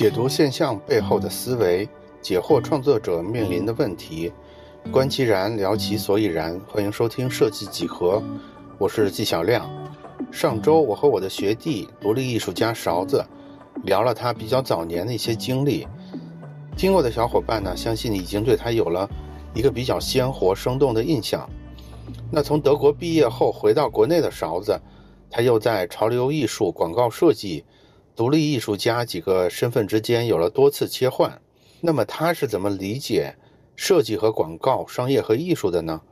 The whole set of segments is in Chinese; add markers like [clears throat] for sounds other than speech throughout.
解读现象背后的思维，解惑创作者面临的问题，观其然，聊其所以然。欢迎收听设计几何，我是纪晓亮。上周我和我的学弟独立艺术家勺子聊了他比较早年的一些经历，听过的小伙伴呢，相信已经对他有了一个比较鲜活生动的印象。那从德国毕业后回到国内的勺子，他又在潮流艺术、广告设计。独立艺术家几个身份之间有了多次切换，那么他是怎么理解设计和广告、商业和艺术的呢？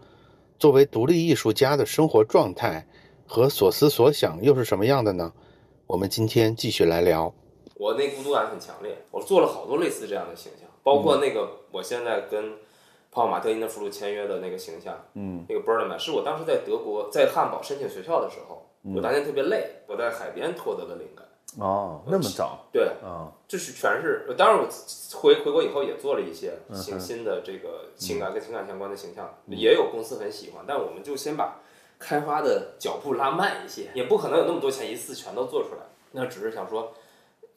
作为独立艺术家的生活状态和所思所想又是什么样的呢？我们今天继续来聊。我那孤独感很强烈，我做了好多类似这样的形象，包括那个我现在跟泡泡玛特因的福禄签约的那个形象，嗯，那个 b u r n m a n 是我当时在德国在汉堡申请学校的时候，我当天特别累，我在海边获得的灵感。哦，那么早？对，啊，就是全是。当然，我回回国以后也做了一些新新的这个情感跟情感相关的形象，也有公司很喜欢。但我们就先把开发的脚步拉慢一些，也不可能有那么多钱一次全都做出来。那只是想说，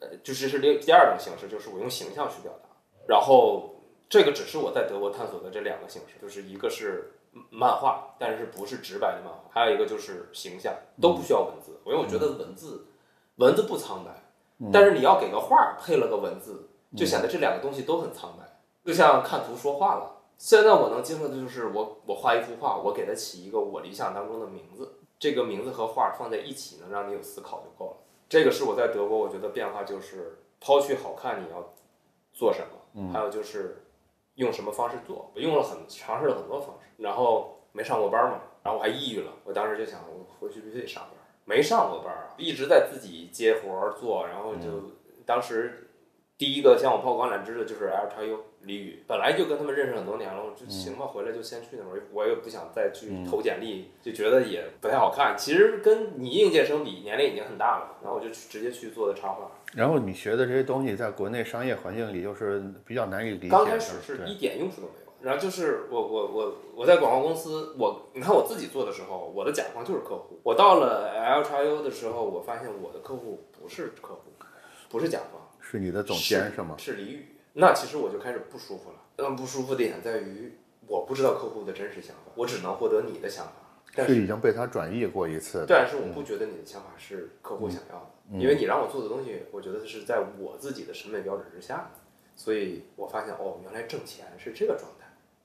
呃，就是是第第二种形式，就是我用形象去表达。然后这个只是我在德国探索的这两个形式，就是一个是漫画，但是不是直白的漫画，还有一个就是形象，都不需要文字，因为我觉得文字。文字不苍白，但是你要给个画配了个文字，就显得这两个东西都很苍白，就像看图说话了。现在我能接受的就是我我画一幅画，我给它起一个我理想当中的名字，这个名字和画放在一起，能让你有思考就够了。这个是我在德国我觉得变化就是抛去好看你要做什么，还有就是用什么方式做。我用了很尝试了很多方式，然后没上过班嘛，然后我还抑郁了。我当时就想，我回去必须得上班。没上过班儿，一直在自己接活儿做，然后就当时第一个向我抛橄榄枝的就是 L X U 李宇，本来就跟他们认识很多年了，我就行吧，回来就先去那边，我也不想再去投简历，就觉得也不太好看。其实跟你应届生比，年龄已经很大了，然后我就直接去做的插画。然后你学的这些东西，在国内商业环境里就是比较难以理解，刚开始是一点用处都没有。然后就是我我我我在广告公司，我你看我自己做的时候，我的甲方就是客户。我到了 L X U 的时候，我发现我的客户不是客户，不是甲方，是你的总监是吗？是李宇。那其实我就开始不舒服了。嗯，不舒服的点在于，我不知道客户的真实想法，我只能获得你的想法。但是已经被他转译过一次。但是我不觉得你的想法是客户想要的，因为你让我做的东西，我觉得是在我自己的审美标准之下的。所以我发现哦，原来挣钱是这个状态。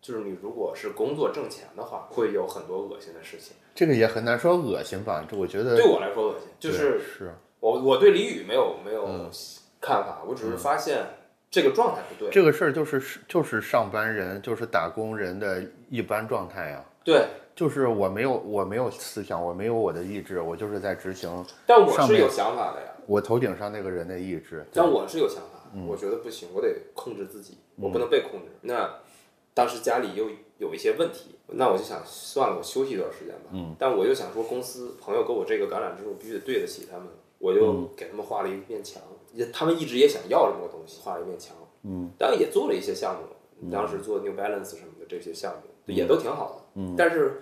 就是你如果是工作挣钱的话，会有很多恶心的事情。这个也很难说恶心吧？这我觉得对我来说恶心。就是是我我对李宇没有没有看法，我只是发现这个状态不对。这个事儿就是就是上班人就是打工人的一般状态啊。对，就是我没有我没有思想，我没有我的意志，我就是在执行。但我是有想法的呀。我头顶上那个人的意志。但我是有想法，我觉得不行，我得控制自己，我不能被控制。那。当时家里又有一些问题，那我就想算了，我休息一段时间吧。嗯。但我又想说，公司朋友给我这个橄榄枝，我必须得对得起他们，我就给他们画了一面墙。也他们一直也想要这么个东西，画了一面墙。嗯。当然也做了一些项目，当时做 New Balance 什么的这些项目也都挺好的。嗯。但是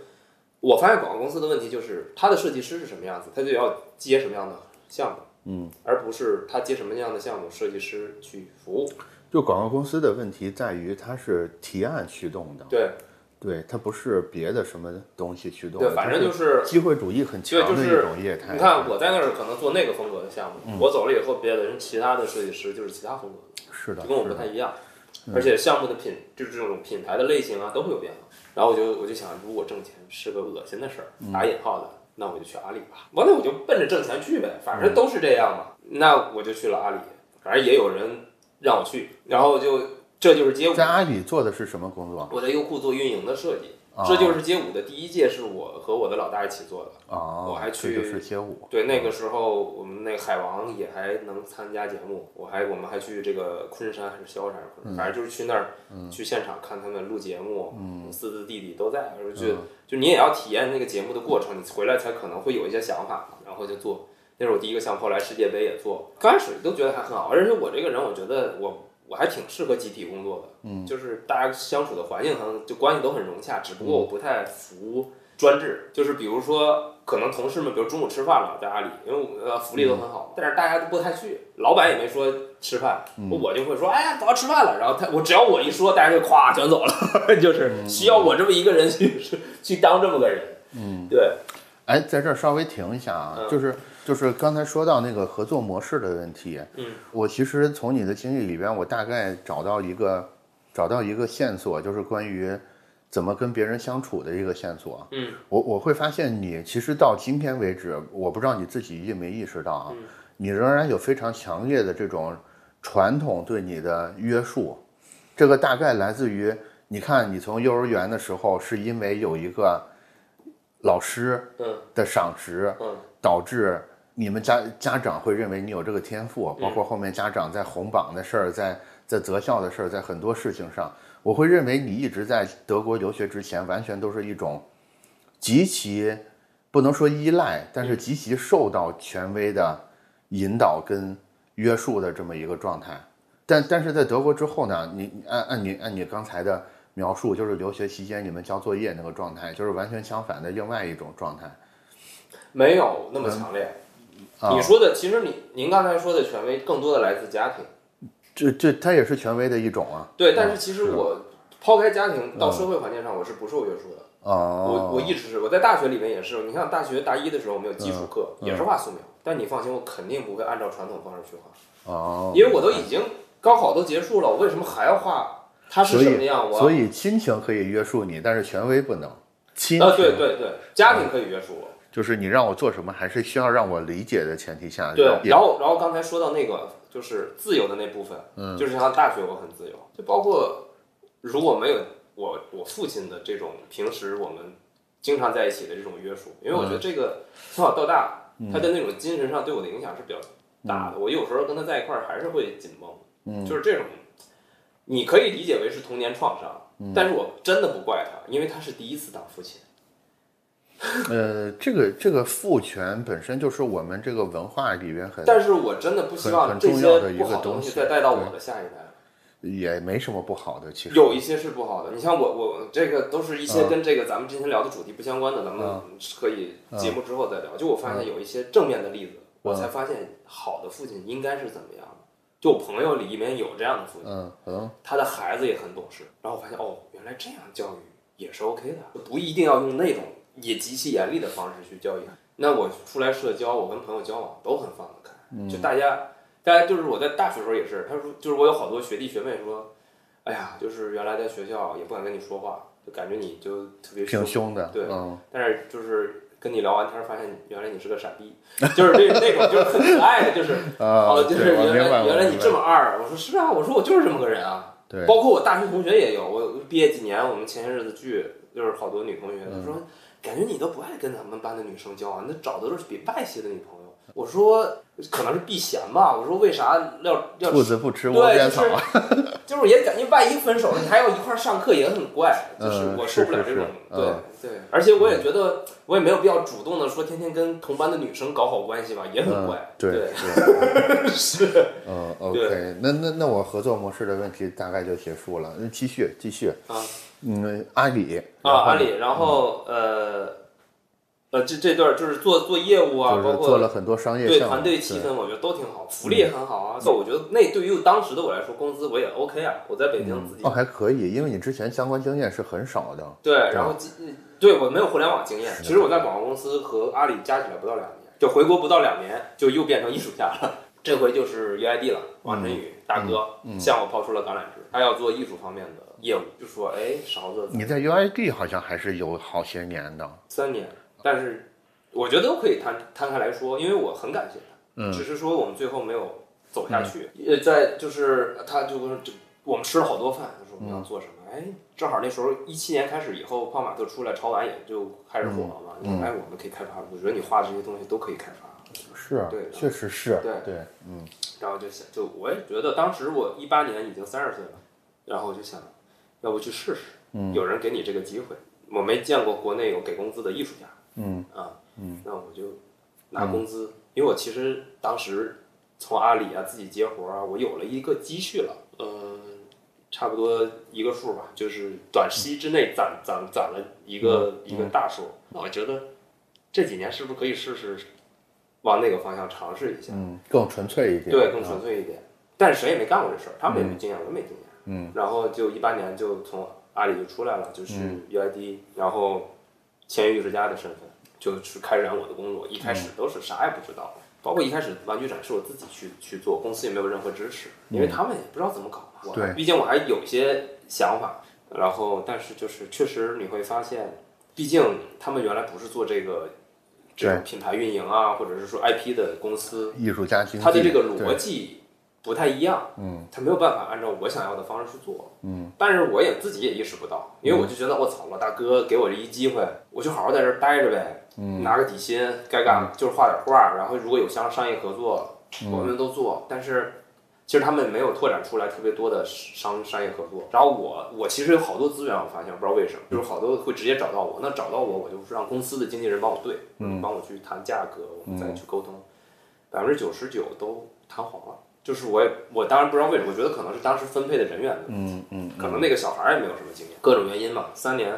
我发现广告公司的问题就是，他的设计师是什么样子，他就要接什么样的项目。嗯。而不是他接什么样的项目，设计师去服务。就广告公司的问题在于，它是提案驱动的，对，对，它不是别的什么东西驱动的，对，反正就是机会主义很强的一种业态。你看我在那儿可能做那个风格的项目，我走了以后，别的人其他的设计师就是其他风格的，是的，就跟我不太一样。而且项目的品就是这种品牌的类型啊都会有变化。然后我就我就想，如果挣钱是个恶心的事儿，打引号的，那我就去阿里吧。完了我就奔着挣钱去呗，反正都是这样嘛。那我就去了阿里，反正也有人。让我去，然后就这就是街舞。在阿里做的是什么工作？我在优酷做运营的设计。这就是街舞的第一届，是我和我的老大一起做的。哦，我还去是街舞。对，那个时候我们那个海王也还能参加节目。我还我们还去这个昆山还是萧山，反正就是去那儿去现场看他们录节目。嗯，四字弟弟都在，就就你也要体验那个节目的过程，你回来才可能会有一些想法，然后就做。那是我第一个项目，后来世界杯也做，刚开始都觉得还很好，而且我这个人，我觉得我我还挺适合集体工作的，嗯，就是大家相处的环境可能就关系都很融洽，只不过我不太服专制，就是比如说可能同事们，比如中午吃饭了，在阿里，因为呃福利都很好，但是大家都不太去，老板也没说吃饭，我就会说，哎呀，走吃饭了，然后他我只要我一说，大家就咵全走了，[laughs] 就是需要我这么一个人去去当这么个人，嗯，对，哎，在这儿稍微停一下啊，就是就是刚才说到那个合作模式的问题，嗯，我其实从你的经历里边，我大概找到一个找到一个线索，就是关于。怎么跟别人相处的一个线索？嗯，我我会发现你其实到今天为止，我不知道你自己意没意识到啊，你仍然有非常强烈的这种传统对你的约束。这个大概来自于，你看你从幼儿园的时候，是因为有一个老师的赏识，导致你们家家长会认为你有这个天赋，包括后面家长在红榜的事儿，在在择校的事儿，在很多事情上。我会认为你一直在德国留学之前，完全都是一种极其不能说依赖，但是极其受到权威的引导跟约束的这么一个状态。但但是在德国之后呢，你按按你按你刚才的描述，就是留学期间你们交作业那个状态，就是完全相反的另外一种状态。没有那么强烈。你说的其实你您刚才说的权威，更多的来自家庭。这这它也是权威的一种啊。对，但是其实我抛开家庭到社会环境上，我是不受约束的。哦。我我一直是我在大学里面也是，你看大学大一的时候我们有基础课，也是画素描，但你放心，我肯定不会按照传统方式去画。哦。因为我都已经高考都结束了，我为什么还要画？它是什么样？我所以亲情可以约束你，但是权威不能。亲。啊，对对对，家庭可以约束我。就是你让我做什么，还是需要让我理解的前提下。对。然后然后刚才说到那个。就是自由的那部分，嗯，就是像大学我很自由，就包括如果没有我我父亲的这种平时我们经常在一起的这种约束，因为我觉得这个从小到大，他的那种精神上对我的影响是比较大的。我有时候跟他在一块儿还是会紧绷，嗯，就是这种，你可以理解为是童年创伤，但是我真的不怪他，因为他是第一次当父亲。[laughs] 呃，这个这个父权本身就是我们这个文化里边很，但是我真的不希望这些不好的东西再带到我的下一代，也没什么不好的，其实有一些是不好的。你像我我这个都是一些跟这个咱们之前聊的主题不相关的，咱们可以节目之后再聊。就我发现有一些正面的例子，我才发现好的父亲应该是怎么样的。就我朋友里面有这样的父亲，嗯，他的孩子也很懂事，然后我发现哦，原来这样教育也是 OK 的，不一定要用那种。也极其严厉的方式去教育，那我出来社交，我跟朋友交往都很放得开，就大家，大家就是我在大学时候也是，他说就是我有好多学弟学妹说，哎呀，就是原来在学校也不敢跟你说话，就感觉你就特别挺凶的，对，但是就是跟你聊完天发现原来你是个傻逼，[laughs] 就是这那种就是很可爱的，就是 [laughs] 哦，就是原来原来你这么二，我说是啊，我说我就是这么个人啊，对，包括我大学同学也有，我毕业几年，我们前些日子聚，就是好多女同学，她说。感觉你都不爱跟咱们班的女生交往，那找的都是比外系的女朋友。我说可能是避嫌吧。我说为啥要要兔子不吃窝边草？就是也感觉万一分手了，你还要一块上课也很怪。就是我受不了这种。对对，而且我也觉得我也没有必要主动的说天天跟同班的女生搞好关系吧，也很怪。对对是。[laughs] 嗯，OK，那那那我合作模式的问题大概就结束了。那继续继续啊。嗯，阿里啊，阿里，然后呃，呃，这这段就是做做业务啊，包括做了很多商业对团队气氛，我觉得都挺好，福利也很好啊。那我觉得那对于当时的我来说，工资我也 OK 啊。我在北京自己哦还可以，因为你之前相关经验是很少的。对，然后对我没有互联网经验，其实我在广告公司和阿里加起来不到两年，就回国不到两年，就又变成艺术家了。这回就是 UID 了，王晨宇大哥向我抛出了橄榄枝，他要做艺术方面的。业务就说，哎，勺子，你在 UID 好像还是有好些年的，三年，但是我觉得都可以摊摊开来说，因为我很感谢他，嗯，只是说我们最后没有走下去，呃，在就是他就就我们吃了好多饭，他说我们要做什么，哎，正好那时候一七年开始以后，泡玛特出来，潮玩也就开始火了嘛，哎，我们可以开发，我觉得你画的这些东西都可以开发，是，对，确实是，对对，嗯，然后就想，就我也觉得当时我一八年已经三十岁了，然后就想。要不去试试？嗯，有人给你这个机会，我没见过国内有给工资的艺术家。嗯啊，嗯，那我就拿工资，因为我其实当时从阿里啊自己接活啊，我有了一个积蓄了。嗯，差不多一个数吧，就是短期之内攒攒攒了一个、一个大数。那我觉得这几年是不是可以试试往那个方向尝试一下？嗯，更纯粹一点，对，更纯粹一点。但是谁也没干过这事儿，他们也没经验，我也没经验。嗯，然后就一八年就从阿里就出来了，就是 UID，、然后签约艺术家的身份，就是开展我的工作。一开始都是啥也不知道，包括一开始玩具展是我自己去去做，公司也没有任何支持，因为他们也不知道怎么搞嘛。我对毕竟我还有一些想法，然后但是就是确实你会发现，毕竟他们原来不是做这个。这种品牌运营啊，或者是说 IP 的公司，艺术家经济，它的这个逻辑不太一样，嗯，他没有办法按照我想要的方式去做，嗯，但是我也自己也意识不到，因为我就觉得我操，老大哥给我这一机会，我就好好在这儿待着呗，嗯，拿个底薪，该干就是画点画，然后如果有相商业合作，嗯。我们都做，但是。其实他们没有拓展出来特别多的商商业合作，然后我我其实有好多资源，我发现不知道为什么，就是好多会直接找到我，那找到我，我就让公司的经纪人帮我对，嗯，帮我去谈价格，我们再去沟通，百分之九十九都谈黄了。就是我也我当然不知道为什么，我觉得可能是当时分配的人员的问题，嗯嗯，可能那个小孩儿也没有什么经验，各种原因嘛，三年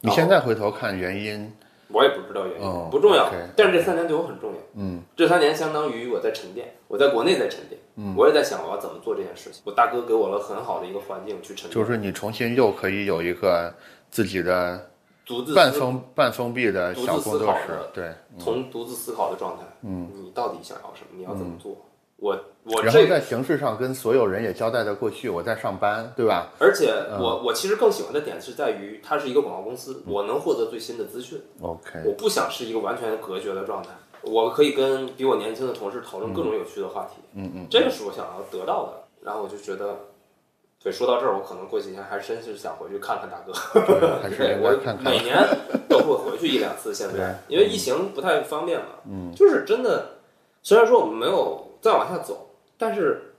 你现在回头看原因，我也不知道原因，哦不重要。但是这三年对我很重要。嗯，这三年相当于我在沉淀，我在国内在沉淀。嗯，我也在想我要怎么做这件事情。我大哥给我了很好的一个环境去沉淀，就是你重新又可以有一个自己的独自半封半封闭的小工作室思考的，对，从独自思考的状态。嗯，你到底想要什么？你要怎么做？我我然后这在形式上跟所有人也交代的过去我在上班，对吧？而且嗯我我其实更喜欢的点是在于，它是一个广告公司，我能获得最新的资讯。OK，我不想是一个完全隔绝的状态，我可以跟比我年轻的同事讨论各种有趣的话题，嗯嗯，这个是我想要得到的。然后我就觉得，对，说到这儿，我可能过几天还真是想回去看看大哥。还是 [laughs] 对我每年都会回去一两次，现在 [laughs] 因为疫情不太方便嘛，嗯，就是真的，虽然说我们没有再往下走，但是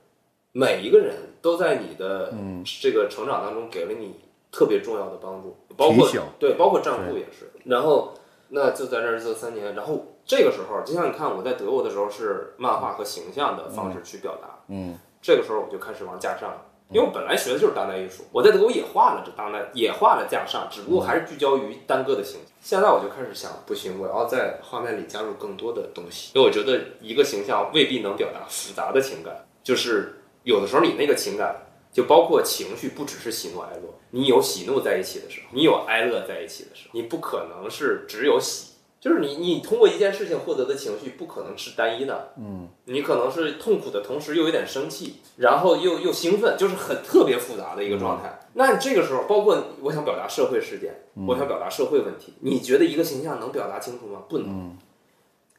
每一个人都在你的嗯这个成长当中给了你特别重要的帮助，包括对，包括账户也是。然后那就在这儿这三年，然后这个时候，就像你看我在德国的时候是漫画和形象的方式去表达，嗯这个时候我就开始往架上了。因为我本来学的就是当代艺术，我在德国也画了这当代，也画了架上，只不过还是聚焦于单个的形象。现在我就开始想，不行，我要在画面里加入更多的东西，因为我觉得一个形象未必能表达复杂的情感，就是有的时候你那个情感，就包括情绪，不只是喜怒哀乐，你有喜怒在一起的时候，你有哀乐在一起的时候，你不可能是只有喜，就是你你通过一件事情获得的情绪不可能是单一的，嗯，你可能是痛苦的同时又有点生气，然后又又兴奋，就是很特别复杂的一个状态。那这个时候，包括我想表达社会事件，我想表达社会问题，你觉得一个形象能表达清楚吗？不能。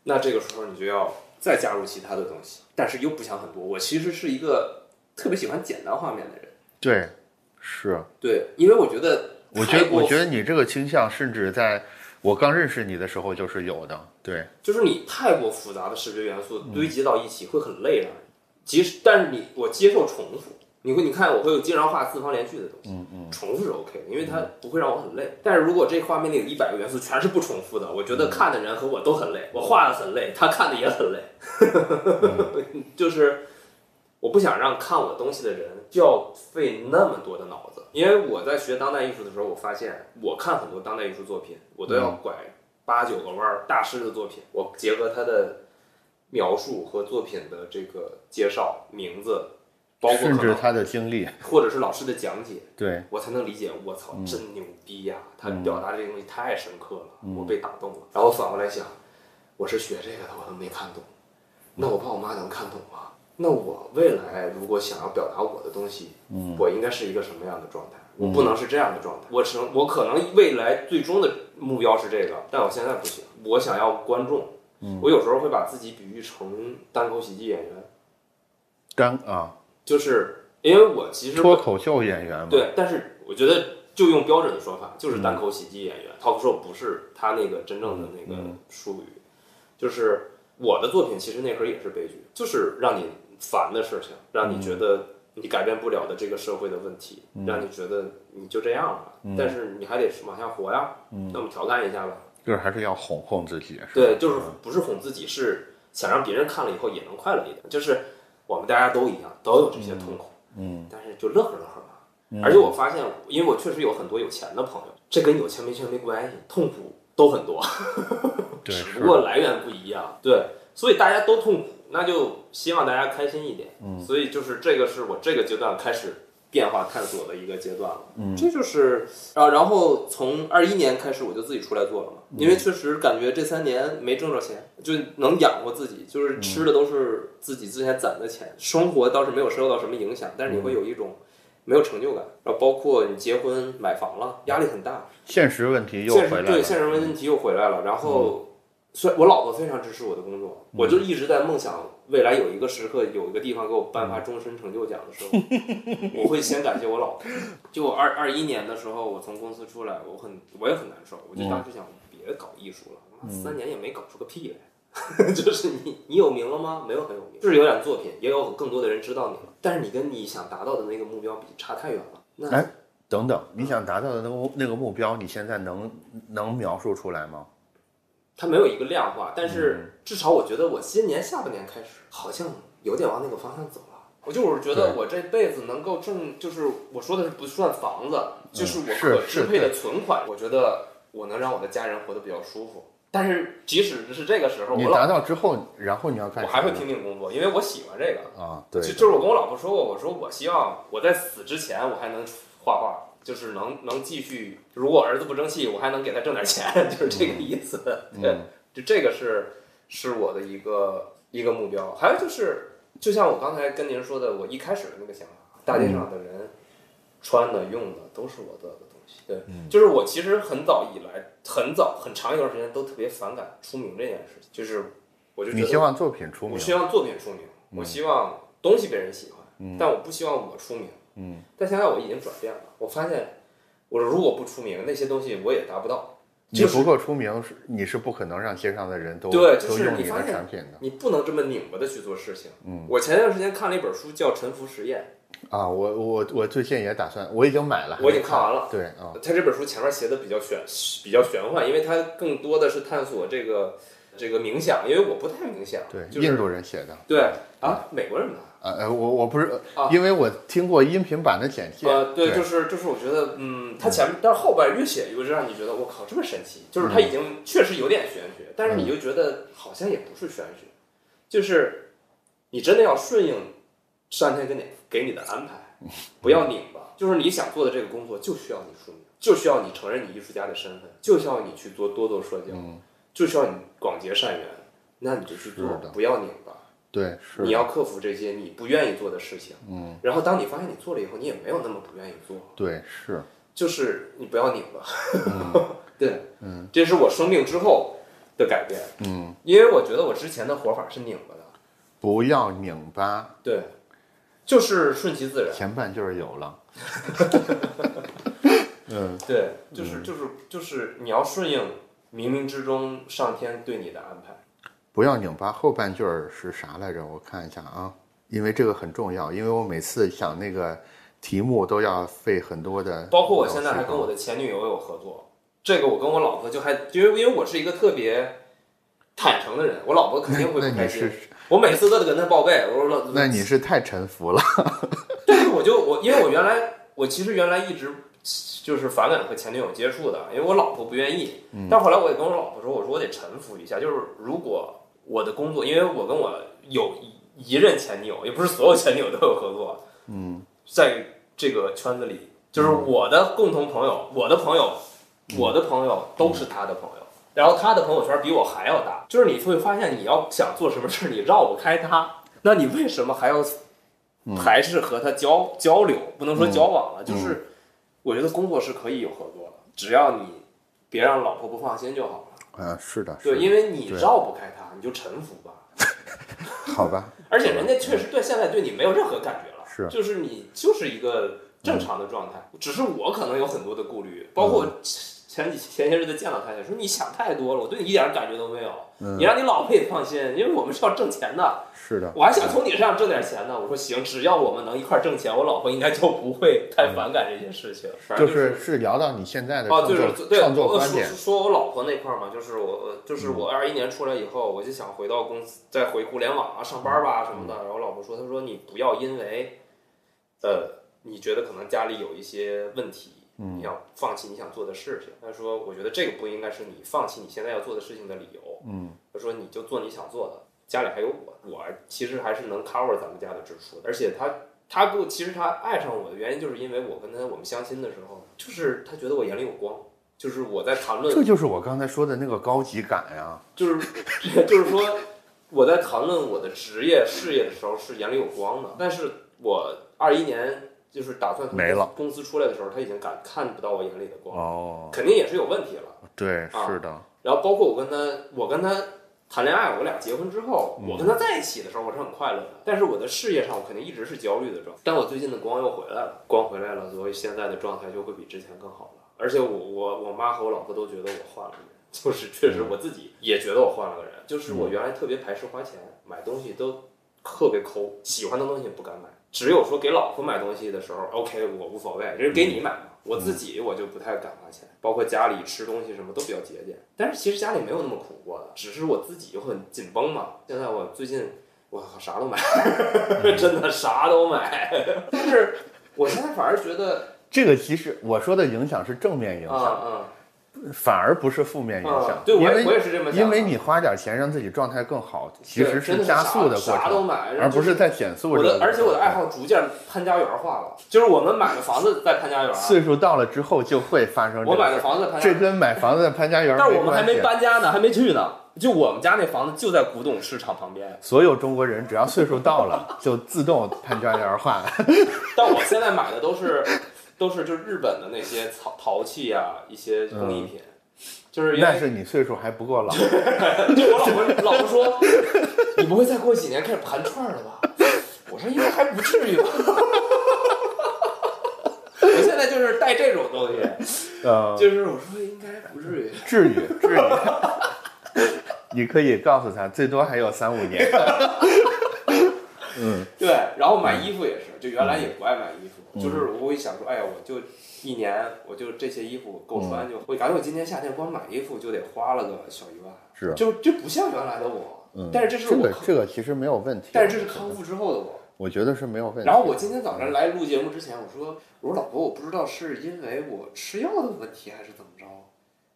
那这个时候你就要再加入其他的东西，但是又不想很多。我其实是一个特别喜欢简单画面的人，对，是，对，因为我觉得我觉得我觉得你这个倾向，甚至在我刚认识你的时候就是有的，对，就是你太过复杂的视觉元素堆积到一起会很累让人。即使但是你我接受重复，你会你看我会有经常画四方连续的东西，嗯嗯，重复是 OK 的，因为它不会让我很累。但是如果这画面里有一百个元素全是不重复的，我觉得看的人和我都很累，我画的很累，他看的也很累，[laughs] 就是我不想让看我东西的人就要费那么多的脑子，因为我在学当代艺术的时候，我发现我看很多当代艺术作品，我都要拐八九个弯儿，大师的作品，我结合他的描述和作品的这个介绍、名字，包括甚至他的经历，或者是老师的讲解，对，我才能理解。我操，真牛逼呀！他嗯表达这个东西太深刻了，我被打动了。然后反过来想，我是学这个的，我都没看懂，那我爸我妈能看懂吗？那我未来如果想要表达我的东西，嗯。我应该是一个什么样的状态？我不能是这样的状态，我只能我可能未来最终的目标是这个，但我现在不行，我想要观众。嗯。我有时候会把自己比喻成单口喜剧演员，单啊，就是因为我其实脱口秀演员嘛，对，但是我觉得就用标准的说法，就是单口喜剧演员。talk show 不是他那个真正的那个术语，就是我的作品其实那会儿也是悲剧，就是让你烦的事情，让你觉得你改变不了的这个社会的问题，让你觉得你就这样了，但是你还得往下活呀。那我们调侃一下吧。就是还是要哄哄自己，对，就是不是哄自己，是想让别人看了以后也能快乐一点。就是我们大家都一样，都有这些痛苦，嗯，但是就乐呵乐呵嘛。而且我发现，因为我确实有很多有钱的朋友，这跟有钱没钱没关系，痛苦都很多，对，[laughs] 只不过来源不一样。对，所以大家都痛苦，那就希望大家开心一点。嗯，所以就是这个是我这个阶段开始变化探索的一个阶段了。嗯，这就是啊，然后从二一年开始我就自己出来做了嘛，因为确实感觉这三年没挣着钱，就能养活自己，就是吃的都是自己之前攒的钱，生活倒是没有受到什么影响，但是你会有一种。没有成就感，然后包括你结婚买房了，压力很大，现实问题又回来了。对，现实问题又回来了。然后，虽然我老婆非常支持我的工作，我就一直在梦想未来有一个时刻，有一个地方给我颁发终身成就奖的时候，[laughs] 我会先感谢我老婆。就我二二一年的时候，我从公司出来，我很我也很难受，我就当时想别搞艺术了，三年也没搞出个屁来。[laughs] 就是你，你有名了吗？没有很有名，就是有点作品，也有更多的人知道你了。但是你跟你想达到的那个目标比，差太远了。那哎，等等，你想达到的那个那个目标，你现在能能描述出来吗？它没有一个量化，但是至少我觉得我今年下半年开始，好像有点往那个方向走了。我就是觉得我这辈子能够挣，就是我说的是不算房子，就是我可支配的存款。我觉得我能让我的家人活得比较舒服。但是即使是这个时候，你达到之后，然后你要干，我还会拼命工作，因为我喜欢这个啊。对，就就是我跟我老婆说过，我说我希望我在死之前我还能画画，就是能能继续。如果儿子不争气，我还能给他挣点钱，[laughs] 就是这个意思。对，就这个是是我的一个一个目标。还有就是，就像我刚才跟您说的，我一开始的那个想法，大街上的人穿的用的都是我的东西。对，就是我其实很早以来，很早很长一段时间都特别反感出名这件事情。就是我就你希望作品出名，我希望作品出名，我希望东西被人喜欢，但我不希望我出名。嗯，但现在我已经转变了，我发现我如果不出名，那些东西我也达不到。你不够出名，是你是不可能让街上的人都对，就是你的产品的。你不能这么拧巴的去做事情。嗯，我前段时间看了一本书，叫《沉浮实验》。啊，我我我最近也打算，我已经买了，我已经看完了。对啊，他这本书前面写的比较玄，比较玄幻，因为它更多的是探索这个这个冥想，因为我不太冥想。对，印度人写的。对啊，美国人吧？啊呃，我我不是，因为我听过音频版的简介。呃，对，就是就是，我觉得嗯，它前面但是后边越写越让你觉得我靠这么神奇，就是它已经确实有点玄学，但是你就觉得好像也不是玄学，就是你真的要顺应上天给你给你的安排。不要拧巴，就是你想做的这个工作，就需要你出名，就需要你承认你艺术家的身份，就需要你去做多做社交，就需要你广结善缘，那你就去做，不要拧巴。对，是。你要克服这些你不愿意做的事情，嗯。然后当你发现你做了以后，你也没有那么不愿意做。对，是。就是你不要拧巴。[laughs] 对，嗯，这是我生病之后的改变。嗯，因为我觉得我之前的活法是拧巴的。不要拧巴。对。就是顺其自然，前半就是有了。[laughs] 嗯，对，就是就是就是你要顺应冥冥之中上天对你的安排。不要拧巴，后半句是啥来着？我看一下啊，因为这个很重要，因为我每次想那个题目都要费很多的。包括我现在还跟我的前女友有合作，这个我跟我老婆就还因为因为我是一个特别坦诚的人，我老婆肯定会不开心。我每次都得跟她报备，我说那你是太臣服了。[laughs] 但是我就我，因为我原来我其实原来一直就是反感和前女友接触的，因为我老婆不愿意。但后来我也跟我老婆说，我说我得臣服一下，就是如果我的工作，因为我跟我有一任前女友，也不是所有前女友都有合作。嗯，在这个圈子里，就是我的共同朋友，我的朋友，我的朋友都是他的朋友。然后他的朋友圈比我还要大，就是你会发现，你要想做什么事儿，你绕不开他，那你为什么还要还是和他交交流？不能说交往了，就是我觉得工作是可以有合作的，只要你别让老婆不放心就好了。啊，是的，对，因为你绕不开他，你就臣服吧。[laughs] 好吧。而且人家确实对现在对你没有任何感觉了，是，就是你就是一个正常的状态，只是我可能有很多的顾虑，包括。前几前些日子见到他，说你想太多了，我对你一点感觉都没有。你让你老婆也放心，因为我们是要挣钱的。是的，我还想从你身上挣点钱呢。我说行，只要我们能一块挣钱，我老婆应该就不会太反感这些事情。就是是聊到你现在的创作创作观点。说我老婆那块嘛，就是我就是我二一年出来以后，我就想回到公司，再回互联网啊上班吧什么的。然后我老婆说，她说你不要因为，呃。你觉得可能家里有一些问题，你要放弃你想做的事情。他说，我觉得这个不应该是你放弃你现在要做的事情的理由。嗯，他说，你就做你想做的，家里还有我，我其实还是能 cover 咱们家的支出的。而且他他给我，其实他爱上我的原因，就是因为我跟他我们相亲的时候，就是他觉得我眼里有光，就是我在谈论这就是我刚才说的那个高级感呀。就是 [laughs] 就是说，我在谈论我的职业事业的时候是眼里有光的，但是我二一年就是打算从没了公司出来的时候，他已经感看不到我眼里的光，哦，肯定也是有问题了。对，啊是的，然后包括我跟他，我跟他谈恋爱，我俩结婚之后，嗯我跟他在一起的时候，我是很快乐的。但是我的事业上，我肯定一直是焦虑的状态。但我最近的光又回来了，光回来了，所以现在的状态就会比之前更好了。而且我我我妈和我老婆都觉得我换了个人，就是确实我自己也觉得我换了个人。就是我原来特别排斥花钱，买东西都特别抠，喜欢的东西不敢买。只有说给老婆买东西的时候，OK，我无所谓，就是给你买嘛。我自己我就不太敢花钱，包括家里吃东西什么都比较节俭。但是其实家里没有那么苦过的，只是我自己就很紧绷嘛。现在我最近我靠啥都买，[laughs] 真的啥都买。[laughs] 但是我现在反而觉得，这个其实我说的影响是正面影啊响，啊反而不是负面影响啊，。对我也我也是这么想的。因为你花点钱让自己状态更好，其实是加速的过程，啥啥都买，而不是在减速我的，而且我的爱好逐渐潘家园化了，就是我们买的房子在潘家园，岁数到了之后就会发生这我买的。房子在潘家园，这跟买房子在潘家园但是我们还没。搬家呢，还没去呢。就我们家那房子就在古董市场旁边，所有中国人只要岁数到了，就自动潘家园化。但我现在买的都是都是就日本的那些陶陶器啊，一些工艺品，就是但是你岁数还不够老，就我老婆老婆说，你不会再过几年开始盘串儿了吧？我说应该还不至于吧。[laughs] 我现在就是带这种东西，呃，就是我说应该不至于。至于至于。你可以告诉他，最多还有三五年。[laughs] 嗯。对，然后买衣服也是，就原来也不爱买衣服，就是我会想说，哎呀，我就一年我就这些衣服够穿就，我感觉我今年夏天光买衣服就得花了个小一万，是就就不像原来的我，嗯，但是这是这个我，这个其实没有问题，但是这是康复之后的我。我觉得是没有问题。然后我今天早上来录节目之前，我说我说老婆，我不知道是因为我吃药的问题还是怎么着，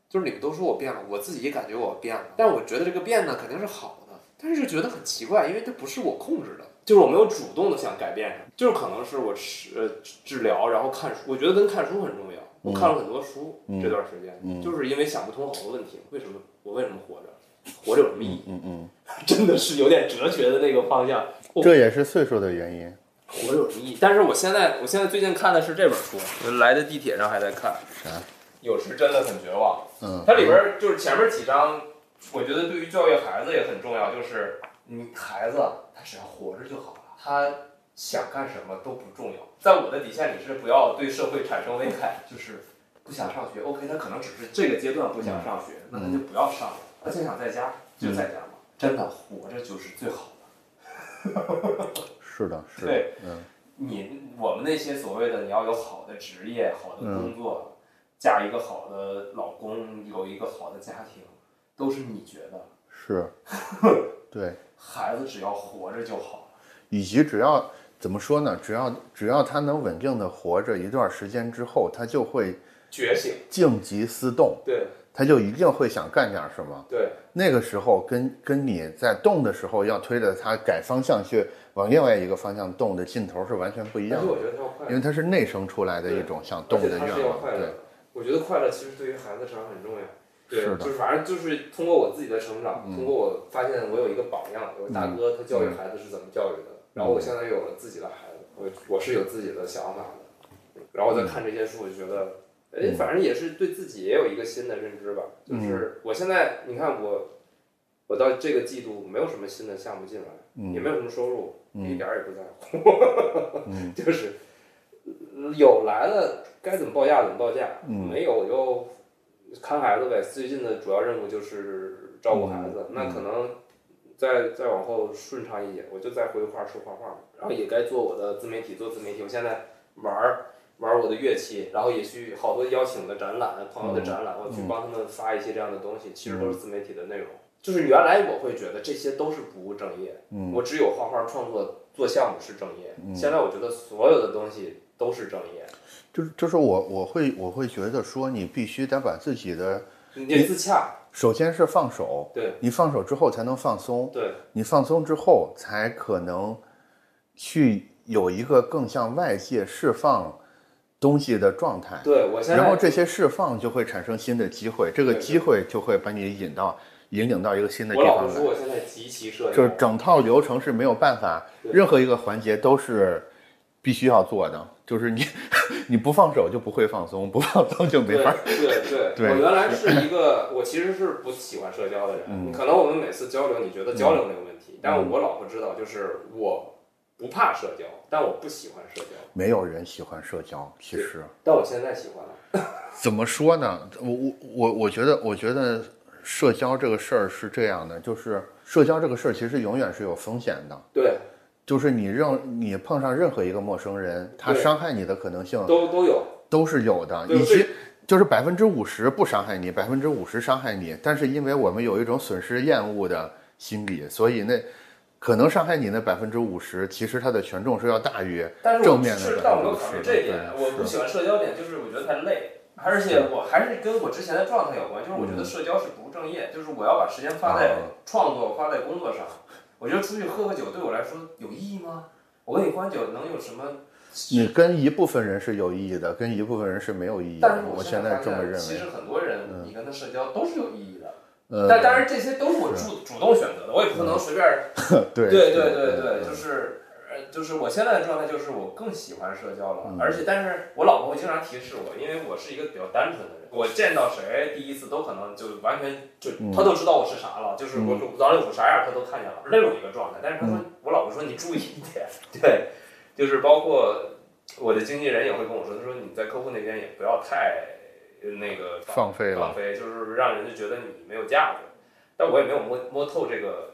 就是你们都说我变了，我自己也感觉我变了，但我觉得这个变呢肯定是好的，但是就觉得很奇怪，因为它不是我控制的，就是我没有主动的想改变什么，就是可能是我吃呃治疗，然后看书，我觉得跟看书很重要，我看了很多书、嗯这段时间，嗯就是因为想不通好多问题，为什么我为什么活着，活着有什么意义？嗯嗯，[laughs] 真的是有点哲学的那个方向。这也是岁数的原因。活着有什么意义？但是我现在，我现在最近看的是这本书，来的地铁上还在看。啥？有时真的很绝望。嗯，它里边就是前面几章，我觉得对于教育孩子也很重要，就是你孩子他只要活着就好了，他想干什么都不重要。在我的底线里是不要对社会产生危害，就是不想上学，OK，他可能只是这个阶段不想上学，那他就不要上了。他就想在家就在家嘛，真的活着就是最好的。[laughs] 是的，是的对，嗯你我们那些所谓的你要有好的职业、好的工作，嫁一个好的老公，有一个好的家庭，都是你觉得。是，[laughs] 对，孩子只要活着就好。以及只要怎么说呢？只要只要他能稳定的活着一段时间之后，他就会觉醒，静极思动，对他就一定会想干点什么。对那个时候跟跟你在动的时候要推着他改方向去往另外一个方向动的劲头是完全不一样的我，觉得他要快乐，因为他是内生出来的一种想动的愿望。对，我觉得快乐其实对于孩子成长很重要。对，是就是反正就是通过我自己的成长，嗯。通过我发现我有一个榜样，有个大哥他教育孩子是怎么教育的，然后我现在有了自己的孩子，我我是有自己的想法的，然后我再看这些书，我就觉得，哎，嗯。反正也是对自己也有一个新的认知吧。就是我现在你看我，我到这个季度没有什么新的项目进来，也没有什么收入，一点儿也不在乎，嗯。[laughs] 就是呃有来了该怎么报价怎么报价，嗯。没有我就看孩子呗。最近的主要任务就是照顾孩嗯子，那可能再再往后顺畅一点，我就再回画说画画，然后也该做我的自媒体，做自媒体。我现在玩儿玩儿我的乐器，然后也去好多邀请的展览、朋友的展览，我去帮他们发一些这样的东西，其实都是自媒体的内容。就是原来我会觉得这些都是不务正业，嗯我只有画画创作做项目是正业。现在我觉得所有的东西都是正业。就是就是我我会我会觉得说，你必须得把自己的，你自洽，首先是放手，对你放手之后才能放松，对你放松之后才可能去有一个更向外界释放东西的状态。对，我现在然后这些释放就会产生新的机会，这个机会就会把你引到引领到一个新的地我老说方来。我现在极其社，就是整套流程是没有办法，任何一个环节都是必须要做的。就是你 [laughs] 你不放手就不会放松，不放松就没法。对对对我原来是一个，我其实是不喜欢社交的人。嗯可能我们每次交流，你觉得交流没有问题，但我老婆知道，就是我不怕社交，但我不喜欢社交。没有人喜欢社交，其实但我现在喜欢了。[laughs] 怎么说呢？我我我我觉得，我觉得社交这个事儿是这样的，就是社交这个事儿其实永远是有风险的。对，就是你任你碰上任何一个陌生人，他伤害你的可能性都都有。都是有的，对以及就是百分之五十不伤害你，百分之五十伤害你。但是因为我们有一种损失厌恶的心理，所以那可能伤害你那百分之五十，其实它的权重是要大于正面的是，百分之五十这一点。我不喜欢社交点，就是我觉得太累，而且我还是跟我之前的状态有关，就是我觉得社交是不务正业，就是我要把时间花在啊创作、花在工作上。我觉得出去喝喝酒对我来说有意义吗？我跟你喝完酒能有什么？你跟一部分人是有意义的，跟一部分人是没有意义的但是。我现在这么认为，其。实很多人你跟他社交都是有意义的。呃，但当然这些都是我主主动选择的，我也不可能随便对对 [laughs] 对对，就是呃，就是我现在的状态就是我更喜欢社交了，嗯而且但是我老婆会经常提示我，因为我是一个比较单纯的人，我见到谁第一次都可能就完全就嗯她都知道我是啥了，就是我五脏六腑啥样她都看见了，那种一个状态。但是她说，我老婆说你注意一点，[laughs] 对，就是包括我的经纪人也会跟我说，他说你在客户那边也不要太呃那个放飞了放飞，就是让人家觉得你没有价值。但我也没有摸摸透这个，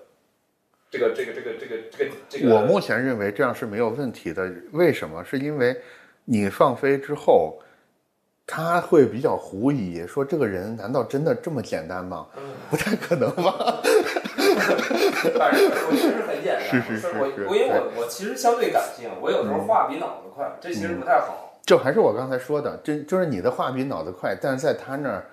这个这个这个这个这个这个。我目前认为这样是没有问题的。为什么？是因为你放飞之后，他会比较狐疑，说这个人难道真的这么简单吗？嗯不太可能吧？[laughs] 反正我其实很简单，是是是我是我因为我我其实相对感性，我有时候话比脑子快，这其实不太好。就还是我刚才说的，这就是你的话比脑子快，但是在他那儿，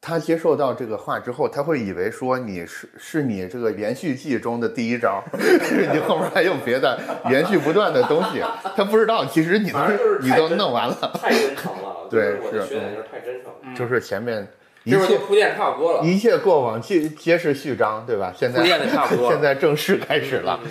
他接受到这个话之后，他会以为说你是是你这个连续剧中的第一招，[laughs] 你后面还有别的连续不断的东西，他不知道其实你都你都弄完了，太真诚了，对就是我的是缺点就是太真诚。嗯就是前面一切铺垫差不多了，一切过往皆皆是序章，对吧？现在铺垫的差不多。[laughs] 现在正式开始了，嗯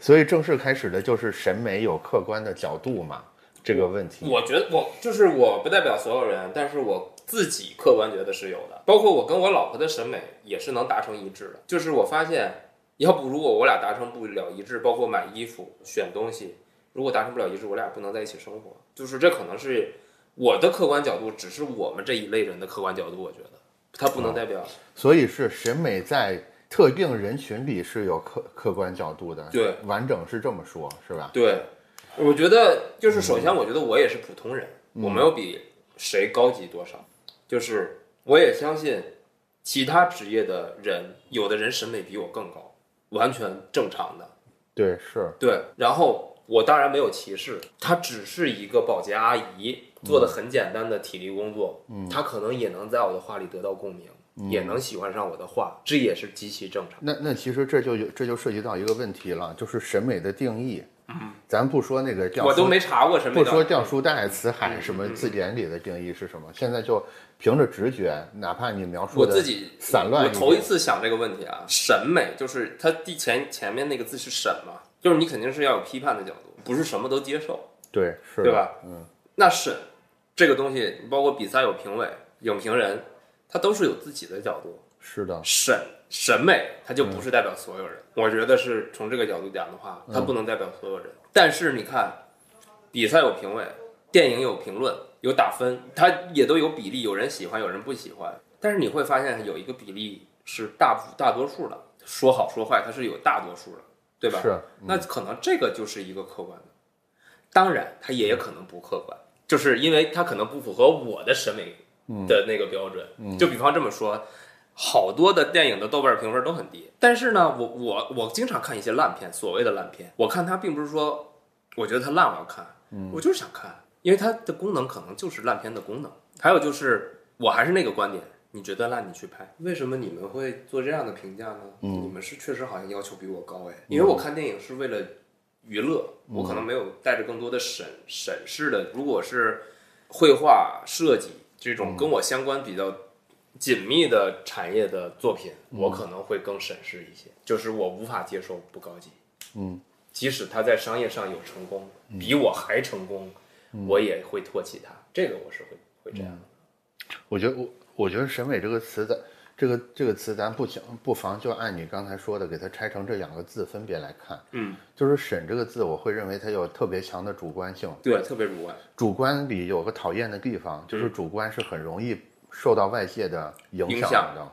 所以正式开始的就是审美有客观的角度嘛，这个问题。我觉得我就是我不代表所有人，但是我自己客观觉得是有的。包括我跟我老婆的审美也是能达成一致的。就是我发现，要不如果我俩达成不了一致，包括买衣服、选东西，如果达成不了一致，我俩不能在一起生活。就是这可能是我的客观角度，只是我们这一类人的客观角度，我觉得它不能代表。所以是审美在特定人群里是有客客观角度的，对，完整是这么说，是吧？对，我觉得就是首先，我觉得我也是普通人，我没有比谁高级多少。就是我也相信其他职业的人，有的人审美比我更高，完全正常的。对，是，对，然后我当然没有歧视，她只是一个保洁阿姨，做的很简单的体力工作，嗯，她可能也能在我的画里得到共鸣，也能喜欢上我的画，这也是极其正常。那那其实这就有这就涉及到一个问题了，就是审美的定义。嗯，咱不说那个掉我都没查过什么不说掉书袋、辞海什么字典里的定义是什么，现在就凭着直觉，哪怕你描述的我自己散乱我头一次想这个问题啊，审美就是它第前前面那个字是审嘛，就是你肯定是要有批判的角度，不是什么都接受，对，是对吧？嗯，那审这个东西，包括比赛有评委、影评人，他都是有自己的角度。是的，审审美，它就不嗯是代表所有人。我觉得是从这个角度讲的话，它不能代表所有人。但是你看，比赛有评委，电影有评论，有打分，它也都有比例，有人喜欢，有人不喜欢。但是你会发现有一个比例是大大多数的，说好说坏，它是有大多数的，对吧？是，那可能这个就是一个客观的，当然它也可能不客观，就是因为它可能不符合我的审美的那个标准。就比方这么说，好多的电影的豆瓣评分都很低，但是呢，我我我经常看一些烂片，所谓的烂片，我看它并不是说我觉得它烂我要看，我就是想看。因为它的功能可能就是烂片的功能。还有就是，我还是那个观点，你觉得烂你去拍，为什么你们会做这样的评价呢？嗯你们是确实好像要求比我高哎，因为我看电影是为了娱乐，我可能没有带着更多的审审视的。如果是绘画设计这种跟我相关比较紧密的产业的作品，我可能会更审视一些，就是我无法接受不高级。嗯，即使他在商业上有成功，比我还成功，我也会唾弃他。这个我是会会这样的。我觉得我我觉得审美这个词的这个这个词，咱不想不妨就按你刚才说的，给它拆成这两个字分别来看。嗯，就是“审”这个字，我会认为它有特别强的主观性。对，特别主观。主观里有个讨厌的地方，就是主观是很容易受到外界的影响的。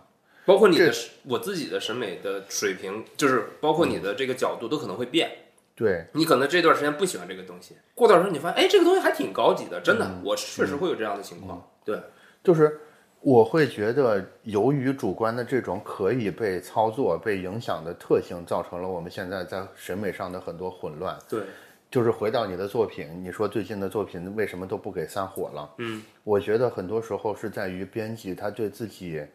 包括你的我自己的审美的水平，就是包括你的这个角度都可能会变。对，你可能这段时间不喜欢这个东西，过段时间你发现，哎，这个东西还挺高级的，真的，我确实会有这样的情况。对，就是我会觉得，由于主观的这种可以被操作、被影响的特性，造成了我们现在在审美上的很多混乱。对，就是回到你的作品，你说最近的作品为什么都不给散伙了？嗯，我觉得很多时候是在于编辑他对自己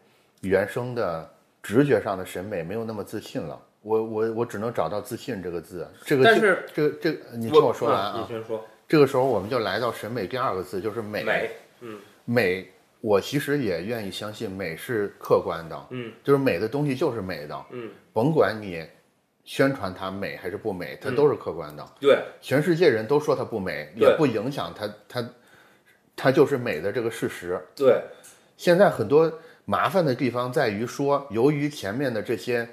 原生的直觉上的审美没有那么自信了。我我我只能找到“自信”这个字，这个但是这个这个，你听我说完啊。嗯你先说。这个时候我们就来到审美第二个字，就是美。美，美，我其实也愿意相信美是客观的，嗯，就是美的东西就是美的，嗯，甭管你宣传它美还是不美，它都是客观的。对，全世界人都说它不美，也不影响它，它它就是美的这个事实。对，现在很多麻烦的地方在于说，由于前面的这些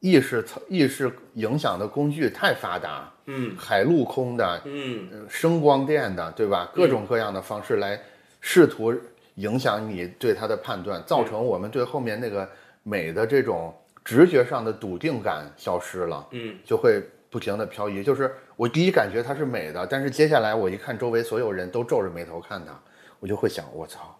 意识意识影响的工具太发达，嗯海陆空的，嗯，呃声光电的，对吧？各种各样的方式来试图影响你对它的判断，造成我们对后面那个美的这种直觉上的笃定感消失了，嗯，就会不停的漂移。就是我第一感觉它是美的，但是接下来我一看周围所有人都皱着眉头看它，我就会想，我操。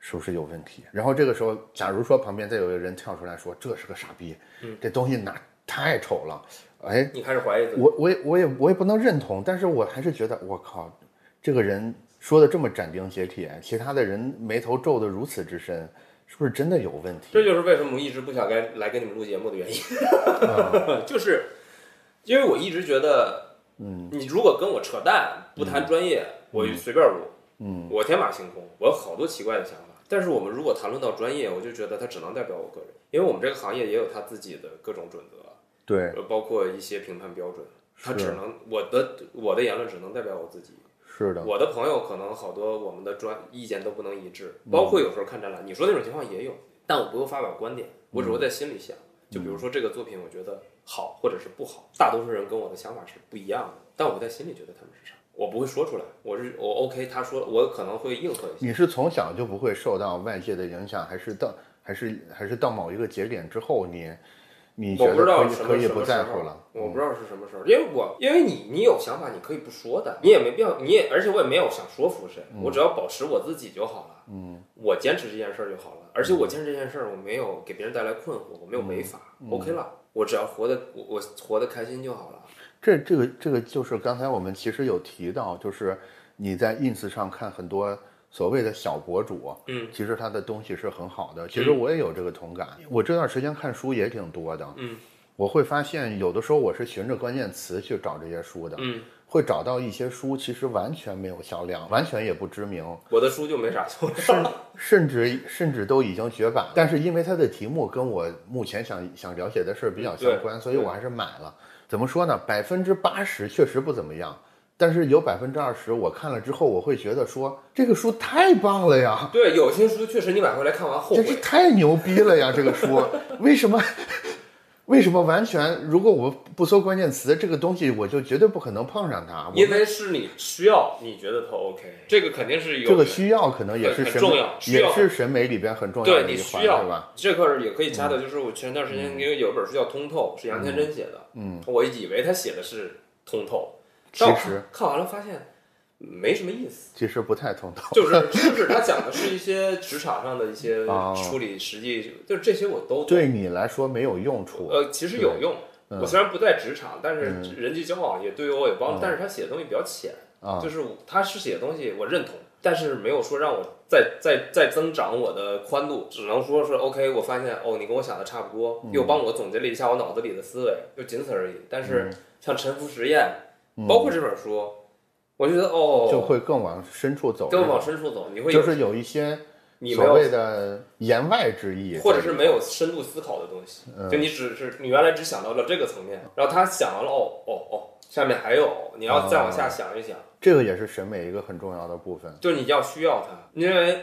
是不是有问题？然后这个时候，假如说旁边再有一个人跳出来说这是个傻逼，嗯这东西哪太丑了，哎，你开始怀疑自己。我我也我也我也不能认同，但是我还是觉得我靠，这个人说的这么斩钉截铁，其他的人眉头皱得如此之深，是不是真的有问题？这就是为什么我一直不想该来跟你们录节目的原因，[laughs] 就是因为我一直觉得，嗯，你如果跟我扯淡，不谈专业，我就随便录，嗯，我天马行空，我有好多奇怪的想法。但是我们如果谈论到专业，我就觉得它只能代表我个人，因为我们这个行业也有它自己的各种准则，对，呃，包括一些评判标准，它只能我的我的言论只能代表我自己。是的，我的朋友可能好多我们的专意见都不能一致，包括有时候看展览，你说那种情况也有，但我不会发表观点，我只会在心里想。就比如说这个作品，我觉得好或者是不好，大多数人跟我的想法是不一样的，但我在心里觉得他们是啥，我不会说出来。我是我 OK，他说我可能会应和一些。你是从小就不会受到外界的影响，还是到还是还是到某一个节点之后你，你觉我不知得可以道什么可以不什么时候在乎了？我不知道是什么时候，因为我因为你你有想法，你可以不说的，你也没必要，你也而且我也没有想说服谁，我只要保持我自己就好了。嗯，我坚持这件事儿就好了，而且我坚持这件事儿，我没有给别人带来困惑，我没有违法、o k 了，我只要活得我我活得开心就好了。这这个这个就是刚才我们其实有提到，就是你在 ins 上看很多所谓的小博主，嗯，其实他的东西是很好的。其实我也有这个同感，我这段时间看书也挺多的，嗯，我会发现有的时候我是循着关键词去找这些书的，嗯，会找到一些书其实完全没有销量，完全也不知名，我的书就没啥用。甚甚至甚至都已经绝版了，但是因为它的题目跟我目前想想了解的事儿比较相关，所以我还是买了。怎么说呢？百分之八十确实不怎么样，但是有百分之二十我看了之后，我会觉得说这个书太棒了呀，对，有些书确实你买回来看完后真是。太牛逼了呀！这个书为什么？为什么完全？如果我不搜关键词，这个东西我就绝对不可能碰上它。因为是你需要，你觉得它 OK，这个肯定是有这个需要可能也是很很审美重要需要也是审美里边很重要对的一环，你需要是吧？这块儿也可以加的，就是我前段时间因为有一本书叫《通透》，是杨天真写的，嗯，我以为他写的是通透，其但我实看看完了发现没什么意思，其实不太通透。就是就是他讲的是一些职场上的一些哦 [laughs] 处理实际，就是这些我都对你来说没有用处。呃，其实有用。嗯我虽然不在职场，但是人际交往也对于我有帮助。嗯但是他写的东西比较浅，啊，就是他是写的东西我认同，但是没有说让我再再再增长我的宽度，只能说是 OK，我发现哦，你跟我想的差不多，嗯又帮我总结了一下我脑子里的思维，就仅此而已。但嗯是像沉浮实验，包括这本书，我觉得哦，就会更往深处走，更往深处走，你会就是有一些你所谓的言外之意，或者是没有深度思考的东西，嗯。就你只是你原来只想到了这个层面，然后他想完了哦哦哦，下面还有，你要再往下想一想，这个也是审美一个很重要的部分。就是你要需要它，因为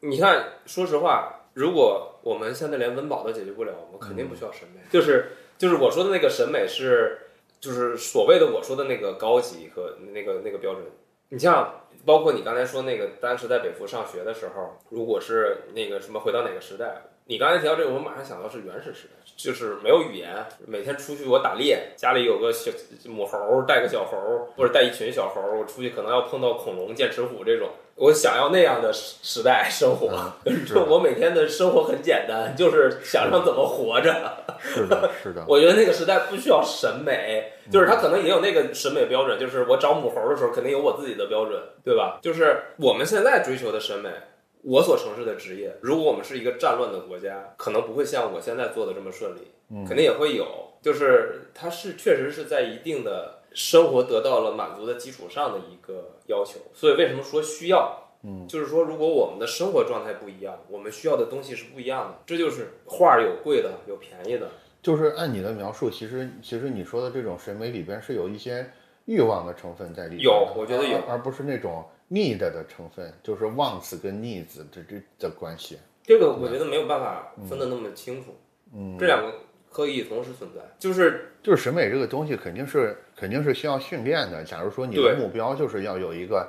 你看，说实话，如果我们现在连温饱都解决不了，我们肯定不需要审美。就是就是我说的那个审美是，就是所谓的我说的那个高级和那个那个标准。你像包括你刚才说那个当时在北服上学的时候，如果是那个什么回到哪个时代，你刚才提到这个，我马上想到是原始时代，就是没有语言，每天出去我打猎，家里有个小母猴，带个小猴，或者带一群小猴，我出去可能要碰到恐龙、剑齿虎这种，我想要那样的时时代生活。[laughs] 是的我每天的生活很简单，就是想让怎么活着。是的，是的，[laughs] 我觉得那个时代不需要审美，就是他可能也有那个审美标准，就是我找母猴的时候肯定有我自己的标准，对吧？就是我们现在追求的审美，我所从事的职业，如果我们是一个战乱的国家，可能不会像我现在做的这么顺利，肯定也会有，就是它是确实是在一定的生活得到了满足的基础上的一个要求，所以为什么说需要？嗯，就是说，如果我们的生活状态不一样，我们需要的东西是不一样的。这就是画儿有贵的，有便宜的，就是按你的描述，其实其实你说的这种审美里边是有一些欲望的成分在里边，有我觉得有而而不是那种 need 的成分，就是 wants 跟 needs 这这的关系。这个我觉得没有办法分得那么清楚，嗯，这两个可以同时存在，就是就是审美这个东西肯定是肯定是需要训练的。假如说你的目标就是要有一个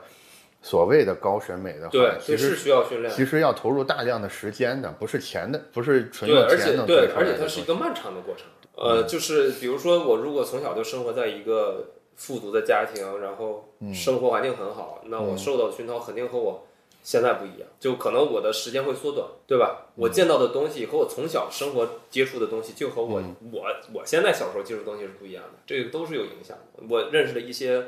所谓的高审美的话，对，其实是需要训练，其实要投入大量的时间的，不是钱的，不是纯对，用而且钱能追对，而。且它是一个漫长的过程。呃，就是比如说我如果从小就生活在一个富足的家庭，然后嗯生活环境很好，那我受到的熏陶肯定和我现在不一样，就可能我的时间会缩短，对吧？我见到的东西和我从小生活接触的东西，就和我、嗯我我现在小时候接触的东西是不一样的，这个都是有影响的。我认识的一些。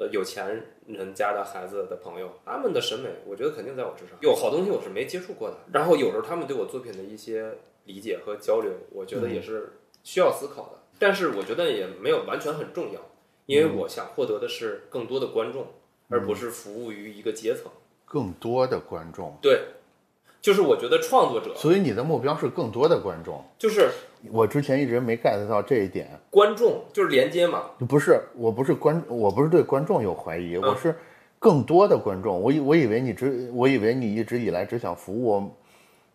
呃，有钱人家的孩子的朋友，他们的审美，我觉得肯定在我之上。有好东西我是没接触过的，然后有时候他们对我作品的一些理解和交流，我觉得也是需要思考的。但是我觉得也没有完全很重要，因为我想获得的是更多的观众，而不是服务于一个阶层。更多的观众，对，就是我觉得创作者所以你的目标是更多的观众。就是我之前一直没 get 到这一点，观众，就是连接嘛。不是，我不是观，我不是对观众有怀疑，嗯我是更多的观众。我以我以为你只，我以为你一直以来只想服务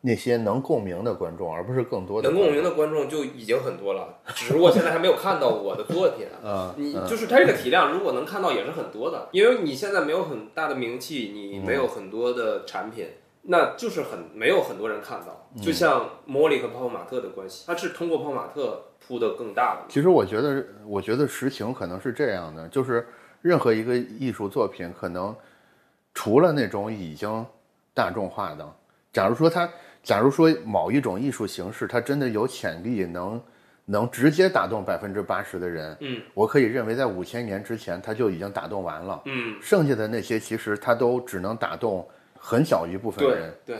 那些能共鸣的观众，而不是更多的能共鸣的观众就已经很多了，只不过现在还没有看到我的作品。[laughs] 啊。你就是它这个体量，如果能看到也是很多的，因为你现在没有很大的名气，你没有很多的产品，那就是很没有很多人看到。就像莫莉和泡泡玛特的关系，它是通过泡泡玛特铺的更大的。其实我觉得，我觉得实情可能是这样的，就是任何一个艺术作品，可能除了那种已经大众化的，假如说它，假如说某一种艺术形式，它真的有潜力能能直接打动百分之八十的人，嗯，我可以认为在五千年之前它就已经打动完了，嗯，剩下的那些其实它都只能打动很小一部分人。对，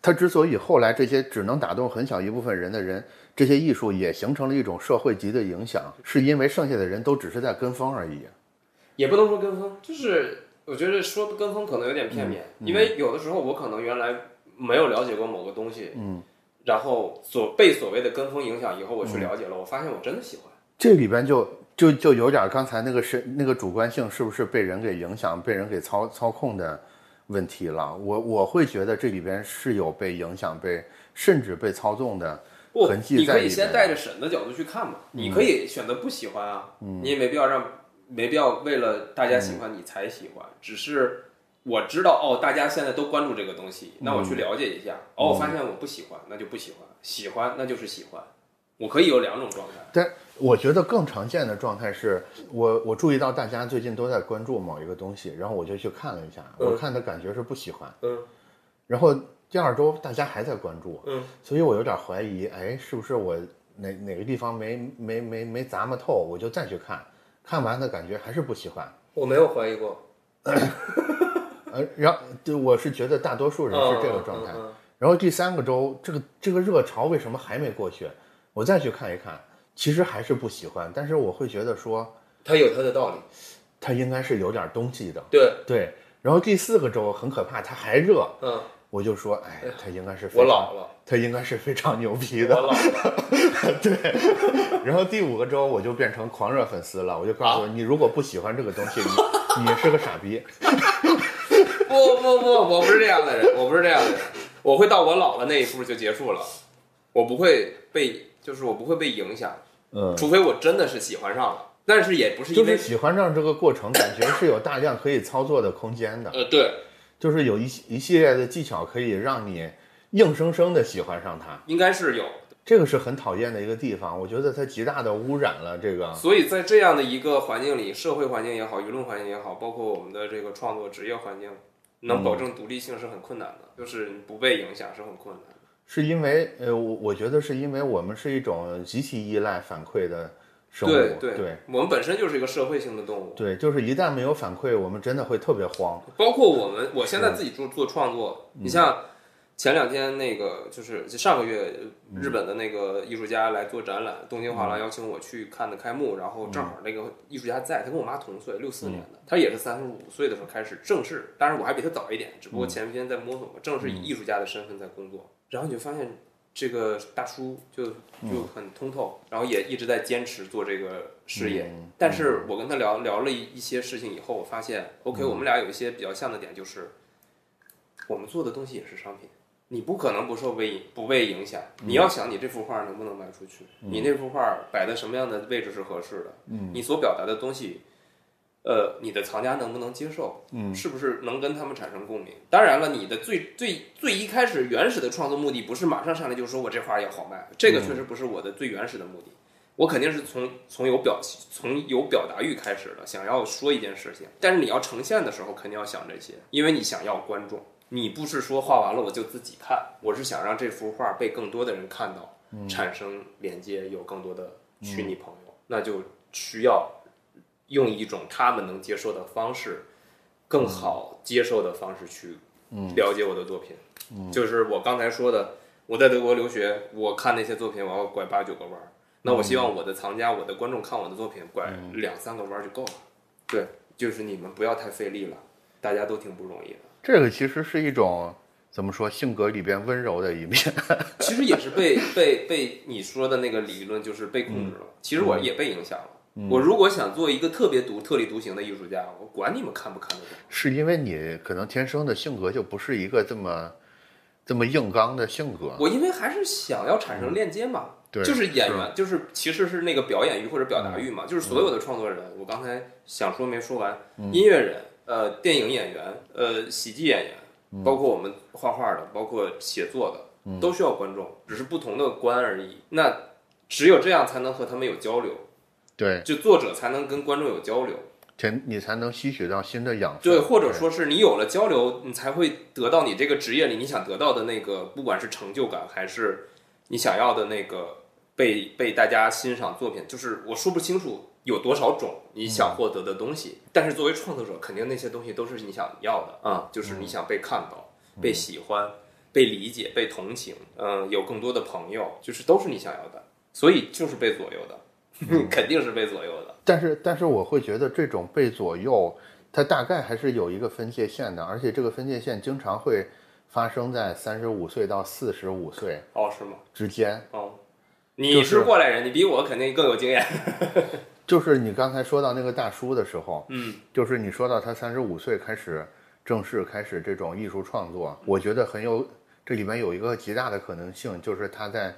它之所以后来这些只能打动很小一部分人的人，这些艺术也形成了一种社会级的影响，是因为剩下的人都只是在跟风而已。也不能说跟风，就是我觉得说跟风可能有点片面，因为有的时候我可能原来没有了解过某个东西，嗯，然后所被所谓的跟风影响以后，我去了解了，我发现我真的喜欢。这里边就就就有点刚才那个是那个主观性是不是被人给影响、被人给操操控的问题了？我我会觉得这里边是有被影响、被甚至被操纵的不痕，迹你可以。先带着审的角度去看嘛，你可以选择不喜欢啊，你也没必要让，没必要为了大家喜欢你才喜欢，只是我知道哦，大家现在都关注这个东西，那我去了解一下，哦，我发现我不喜欢，那就不喜欢，喜欢那就是喜欢，我可以有两种状态，但我觉得更常见的状态是我我注意到大家最近都在关注某一个东西，然后我就去看了一下，嗯。我看的感觉是不喜欢，嗯。然后第二周大家还在关注，嗯，所以我有点怀疑，哎，是不是我哪哪个地方没没没没咂摸透，我就再去看，看完的感觉还是不喜欢。我没有怀疑过，[laughs] 呃，然后对，我是觉得大多数人是这个状态。嗯嗯嗯然后第三个周，这个这个热潮为什么还没过去？我再去看一看，其实还是不喜欢，但是我会觉得说，它有它的道理。它应该是有点东西的。对，对，然后第四个周很可怕，它还热，嗯，我就说，哎，它应该是非我老了，它应该是非常牛逼我的。老了。[laughs] 对，然后第五个周我就变成狂热粉丝了，我就告诉你，你如果不喜欢这个东西，你你是个傻逼。[laughs] 不不不，我不是这样的人，我不是这样的人，我会到我老了那一步就结束了，我不会被，就是我不会被影响，嗯，除非我真的是喜欢上了，但是也不是因为，就是喜欢上这个过程，感觉是有大量可以操作的空间的，呃，对，就是有一一系列的技巧可以让你硬生生的喜欢上它。应该是有，这个是很讨厌的一个地方，我觉得它极大的污染了这个。所以在这样的一个环境里，社会环境也好，舆论环境也好，包括我们的这个创作职业环境，能保证独立性是很困难的，就是你不被影响是很困难的。是因为呃，我我觉得是因为我们是一种极其依赖反馈的生物，对对我们本身就是一个社会性的动物，对就是一旦没有反馈，我们真的会特别慌。包括我们，我现在自己做做创作，你像前两天那个，就是就上个月日本的那个艺术家来做展览，东京画廊邀请我去看的开幕，然后正好那个艺术家在，他跟我妈同岁，六四年的，他也是三十五岁的时候开始正式，当然我还比他早一点，只不过前天在摸索嘛，正式以艺术家的身份在工作，然后你就发现。这个大叔就就很通透，然后也一直在坚持做这个事业。但是我跟他聊聊了一一些事情以后，我发现，OK，、我们俩有一些比较像的点，就是我们做的东西也是商品，你不可能不受被不被影响。你要想你这幅画能不能卖出去，你那幅画摆在什么样的位置是合适的，你所表达的东西。呃，你的藏家能不能接受？嗯，是不是能跟他们产生共鸣？当然了，你的最最最一开始原始的创作目的不是马上上来就说我这画要好卖，这个确实不是我的最原始的目的。我肯定是从从有表从有表达欲开始的，想要说一件事情。但是你要呈现的时候，肯定要想这些，因为你想要观众。你不是说画完了我就自己看，我是想让这幅画被更多的人看到，产生连接，有更多的虚拟朋友，那就需要用一种他们能接受的方式，更好接受的方式去了解我的作品。就是我刚才说的，我在德国留学，我看那些作品，我要拐八九个弯儿。那我希望我的藏家、我的观众看我的作品，拐两三个弯儿就够了。对，就是你们不要太费力了，大家都挺不容易的。这个其实是一种怎么说性格里边温柔的一面。[laughs] 其实也是被被被你说的那个理论，就是被控制了。其实我也被影响了。我如果想做一个特别独、特立独行的艺术家，我管你们看不看得懂。是因为你可能天生的性格就不是一个这么这么硬刚的性格。我因为还是想要产生链接嘛，对就是演是员，就是其实是那个表演欲或者表达欲嘛，就是所有的创作人，我刚才想说没说完，音乐人、呃，电影演员、呃，喜剧演员，包括我们画画的，包括写作的，都需要观众，只是不同的观而已。那只有这样才能和他们有交流，对，就作者才能跟观众有交流。才你才能吸取到新的养分。对，或者说是你有了交流，你才会得到你这个职业里你想得到的那个，不管是成就感还是你想要的那个被被大家欣赏作品，就是我说不清楚有多少种你想获得的东西，但是作为创作者，肯定那些东西都是你想要的啊、就是你想被看到、被喜欢、被理解、被同情，嗯、有更多的朋友，就是都是你想要的，所以就是被左右的，[laughs] 肯定是被左右的。但是但是我会觉得这种被左右，它大概还是有一个分界线的，而且这个分界线经常会发生在三十五岁到四十五岁哦，是吗？之间。哦，你是过来人，你比我肯定更有经验。[laughs] 就是你刚才说到那个大叔的时候，嗯，就是你说到他三十五岁开始正式开始这种艺术创作，我觉得很有这里面有一个极大的可能性，就是他在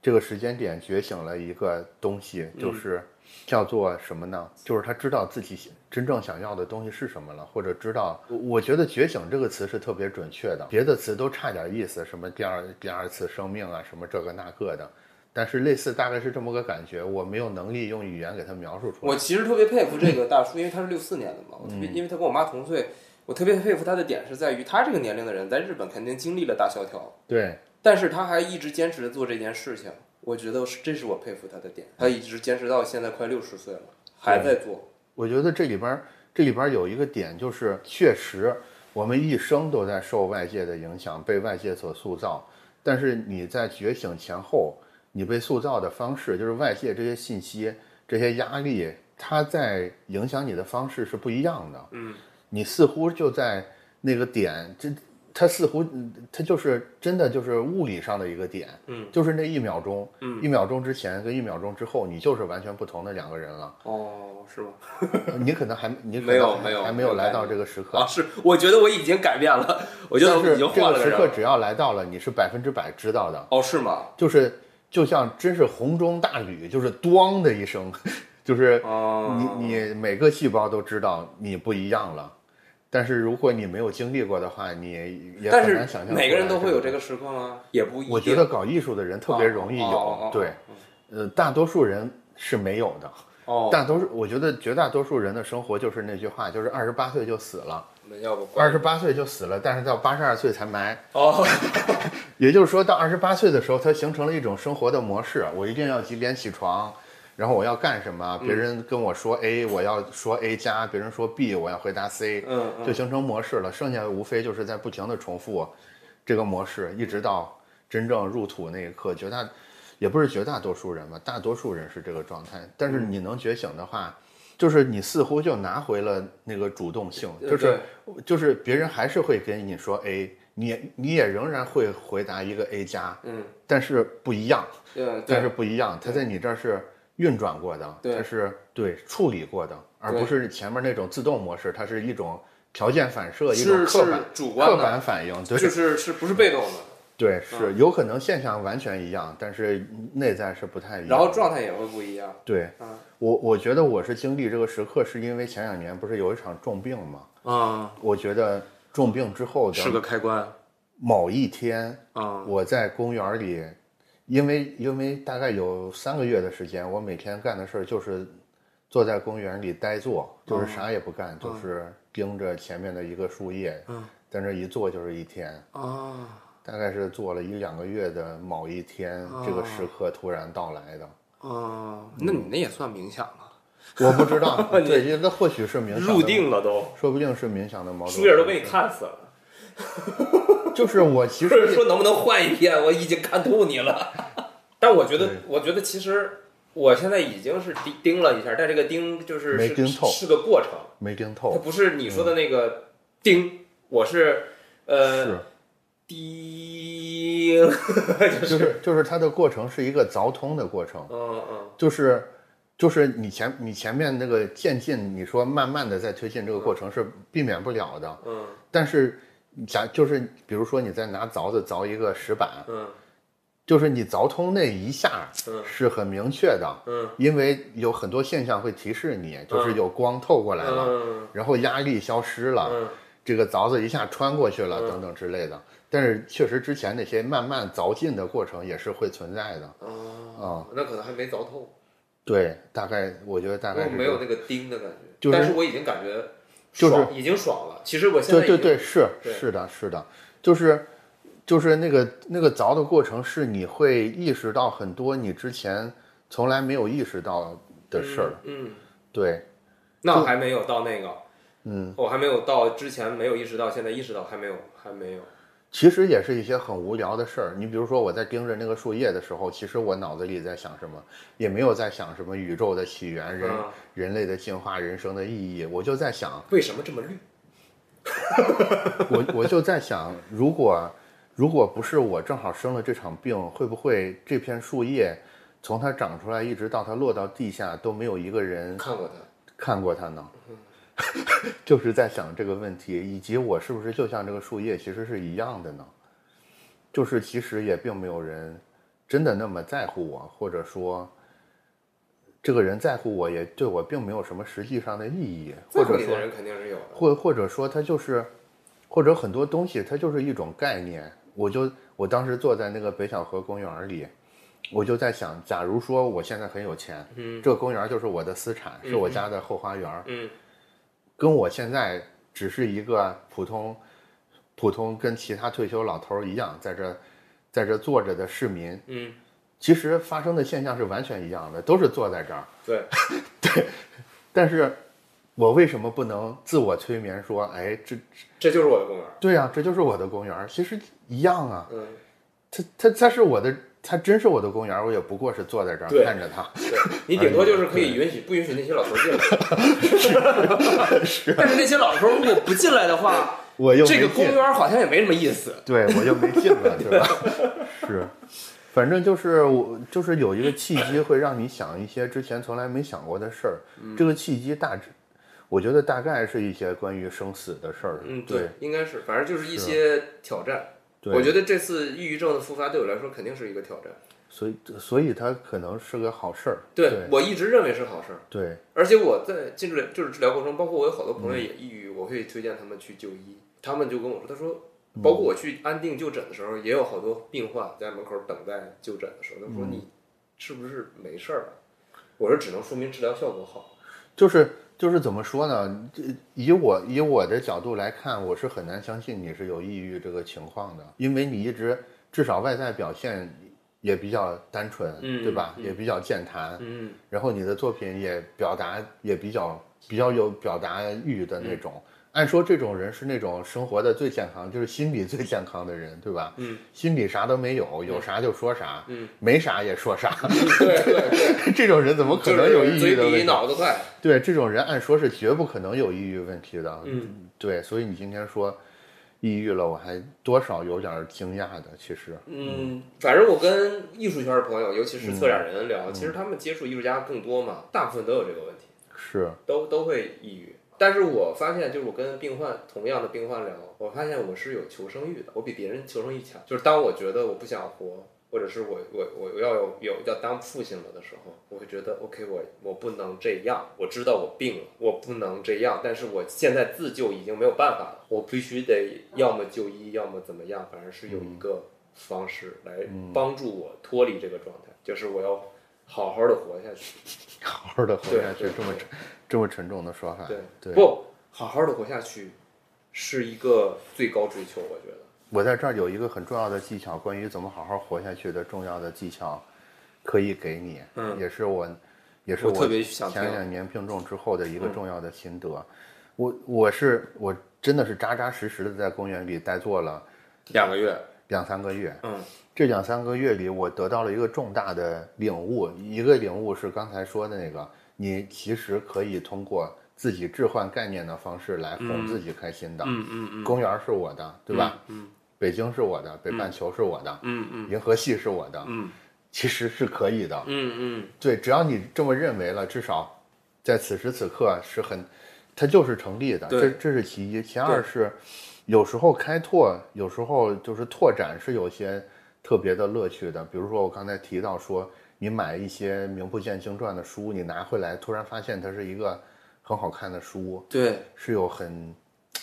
这个时间点觉醒了一个东西，就是叫做什么呢？就是他知道自己真正想要的东西是什么了，或者知道，我我觉得“觉醒”这个词是特别准确的，别的词都差点意思，什么第二第二次生命啊，什么这个那个的。但是类似大概是这么个感觉，我没有能力用语言给他描述出来。我其实特别佩服这个 [clears throat] 大叔，因为他是六四年的嘛，我特嗯别，因为他跟我妈同岁，我特别佩服他的点是在于，他这个年龄的人在日本肯定经历了大萧条，对，但是他还一直坚持着做这件事情，我觉得是这是我佩服他的点，他一直坚持到现在快六十岁了，还在做。我觉得这里边儿这里边有一个点，就是确实我们一生都在受外界的影响，被外界所塑造。但是你在觉醒前后，你被塑造的方式，就是外界这些信息、这些压力，它在影响你的方式是不一样的。嗯，你似乎就在那个点，这它似乎嗯它就是真的就是物理上的一个点。嗯，就是那一秒钟，嗯一秒钟之前跟一秒钟之后，你就是完全不同的两个人了。哦，是吗？[laughs] 你可能还你没有没有还没有来到这个时刻。啊，是，我觉得我已经改变了，我觉得已经这个换了人了。时刻只要来到了，你是百分之百知道的，哦，是吗？就是就像真是红中大吕，就是咣的一声，[laughs] 就是哦，你你每个细胞都知道你不一样了。但是如果你没有经历过的话，你也但很难想象。是每个人都会有这。个时刻吗？也不一定。我觉得搞艺术的人特别容易哦哦哦哦有，对，呃，大多数人是没有的。哦，大多数，我觉得绝大多数人的生活就是那句话，就是二十八岁就死了，那要不二十八岁就死了，但是到八十二岁才埋。哦，[laughs] 也就是说到二十八岁的时候，他形成了一种生活的模式。我一定要几点起床，然后我要干什么？别人跟我说 A，我要说 A 加；别人说 B，我要回答 C，嗯嗯就形成模式了。剩下的无非就是在不停的重复这个模式，一直到真正入土那一刻。绝大也不是绝大多数人吧，大多数人是这个状态。但是你能觉醒的话，就是你似乎就拿回了那个主动性，就是就是别人还是会跟你说 A，你你也仍然会回答一个 A 加，嗯，但是不一样，对但是，不一样，它在你这儿是运转过的，对它是对处理过的，而不是前面那种自动模式，它是一种条件反射，一种刻板刻主观刻，板反应，对就是是不是被动的，对是有可能现象完全一样，但是内在是不太一样。然后状态也会不一样。对嗯。我我觉得我是经历这个时刻，是因为前两年不是有一场重病吗？啊，我觉得重病之后的是个开关。某一天，啊，我在公园里，因为因为大概有三个月的时间，我每天干的事儿就是坐在公园里呆坐，就是啥也不干，就是盯着前面的一个树叶，嗯。在那一坐就是一天。啊，大概是做了一两个月的某一天，这个时刻突然到来的。哦，那你那也算冥想啊？我不知道，[laughs] 对，这个或许是冥想的入定，了都，说不定是冥想的某种。书页都被你看死了。就是我其实 [laughs] 说能不能换一篇？我已经看透你了。[laughs] 但我觉得，我觉得其实我现在已经是盯盯了一下，但这个盯就是是没盯透是个过程，没盯透，它不是你说的那个盯，我是呃是盯，[laughs] 就是。就是它的过程是一个凿通的过程，嗯嗯。就是就是你前你前面那个渐进，你说慢慢的在推进这个过程是避免不了的，嗯。但是假就是比如说你在拿凿子凿一个石板，嗯。就是你凿通那一下嗯。是很明确的，嗯。因为有很多现象会提示你，就是有光透过来了，嗯。然后压力消失了，嗯。这个凿子一下穿过去了，等等之类的。但是确实之前那些慢慢凿进的过程也是会存在的。哦，那可能还没凿透，对，大概我觉得大概是没有那个钉的感觉，就是但是我已经感觉就是爽已经爽了。其实我现在对对对，是对是的，是的，就是就是那个那个凿的过程，是你会意识到很多你之前从来没有意识到的事儿。嗯。对，那还没有到那个，嗯，我还没有到之前没有意识到，现在意识到还没有，还没有。其实也是一些很无聊的事儿。你比如说，我在盯着那个树叶的时候，其实我脑子里在想什么，也没有在想什么宇宙的起源、人、嗯人类的进化、人生的意义，我就在想，为什么这么绿？[laughs] 我我就在想，如果如果不是我正好生了这场病，会不会这片树叶从它长出来一直到它落到地下都没有一个人看过它，看过它呢？[laughs] 就是在想这个问题，以及我是不是就像这个树叶其实是一样的呢？就是其实也并没有人真的那么在乎我，或者说这个人在乎我也对我并没有什么实际上的意义，或者说在乎你的人肯定是有的。或或者说他就是，或者很多东西它就是一种概念。我就我当时坐在那个北小河公园里，我就在想，假如说我现在很有钱，嗯这个公园就是我的私产，是我家的后花园，嗯跟我现在只是一个普通普通跟其他退休老头儿一样，在这在这坐着的市民，嗯，其实发生的现象是完全一样的，都是坐在这儿。对 [laughs] 对，但是，我为什么不能自我催眠说，哎，这这就是我的公园。对呀、这就是我的公园，其实一样啊。嗯，它它它是我的，它真是我的公园，我也不过是坐在这儿看着它。对你顶多就是可以允许不允许那些老头进来。[laughs] 是，但是那些老头如果不进来的话，[laughs] 我又这个公园好像也没什么意思。对我就没进来，对吧？[laughs] 是，反正就是我就是有一个契机会让你想一些之前从来没想过的事儿。嗯这个契机大致，我觉得大概是一些关于生死的事儿。嗯，对，应该是，反正就是一些挑战。对我觉得这次抑郁症的复发对我来说肯定是一个挑战。所以所以它可能是个好事儿。对对我一直认为是好事儿，对而且我在进治疗就是治疗过程中，包括我有好多朋友也抑郁，我会推荐他们去就医。他们就跟我说，他说，包括我去安定就诊的时候，也有好多病患在门口等待就诊的时候，他说你是不是没事儿了？我说只能说明治疗效果好。就是就是怎么说呢？这以我以我的角度来看，我是很难相信你是有抑郁这个情况的，因为你一直至少外在表现也比较单纯，嗯对吧？嗯也比较健谈，嗯，然后你的作品也表达也比较比较有表达欲的那种。按说这种人是那种生活的最健康，就是心理最健康的人，对吧？嗯，心里啥都没有，有啥就说啥，嗯，没啥也说啥，对对对，[laughs] 这种人怎么可能有抑郁的问题？脑子快。对，这种人按说是绝不可能有抑郁问题的。嗯，对，所以你今天说抑郁了，我还多少有点惊讶的。其实，嗯，反正我跟艺术圈的朋友，尤其是策展人聊，其实他们接触艺术家更多嘛，大部分都有这个问题。是，都都会抑郁。但是我发现，就是我跟病患同样的病患聊，我发现我是有求生欲的，我比别人求生欲强。就是当我觉得我不想活，或者是我我我要有有要当父亲了的时候，我会觉得 OK，我我不能这样，我知道我病了，我不能这样，但是我现在自救已经没有办法了，我必须得要么就医，要么怎么样，反正是有一个方式来帮助我脱离这个状态，就是我要好好的活下去。[laughs] 好好的活下去这么沉这么沉重的说法。对对，不好好的活下去，是一个最高追求，我觉得。我在这儿有一个很重要的技巧，关于怎么好好活下去的重要的技巧，可以给你。嗯也是我，也是我我特别想前两年病重之后的一个嗯重要的心得。我我是我真的是扎扎实实的在公园里待坐了两个月，两三个月。嗯这两三个月里，我得到了一个重大的领悟。一个领悟是刚才说的那个，你其实可以通过自己置换概念的方式来哄自己开心的。嗯嗯嗯公园是我的，对吧？嗯北京是我的，北半球是我的，嗯嗯银河系是我的，嗯 [laughs] 其实是可以的。嗯嗯对，只要你这么认为了，至少在此时此刻是很，它就是成立的。对这这是其一，其二是有时候开拓，有时候就是拓展是有些特别的乐趣的。比如说我刚才提到说，你买一些名不见经传的书，你拿回来突然发现它是一个很好看的书，对。是有很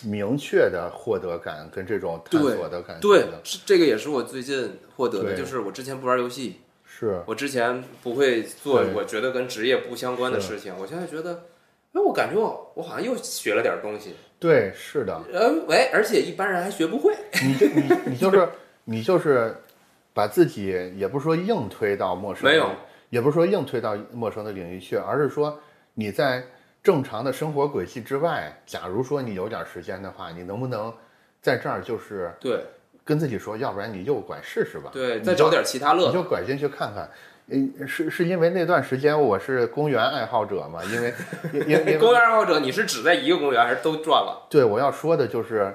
明确的获得感跟这种探索的感觉对这个也是我最近获得的，就是我之前不玩游戏，是，我之前不会做我觉得跟职业不相关的事情，我现在觉得，哎，我感觉我我好像又学了点东西，对，是的。呃，喂，而且一般人还学不会，你就你你就是你就是把自己也不是说硬推到陌生，没有，也不是说硬推到陌生的领域去，而是说你在正常的生活轨迹之外，假如说你有点时间的话，你能不能在这儿就是对跟自己说，要不然你右拐试试吧，对，你再找点其他乐，你就拐进去看看。嗯，是是因为那段时间我是公园爱好者嘛，因为因因因为 [laughs] 公园爱好者，你是只在一个公园还是都转了？对，我要说的就是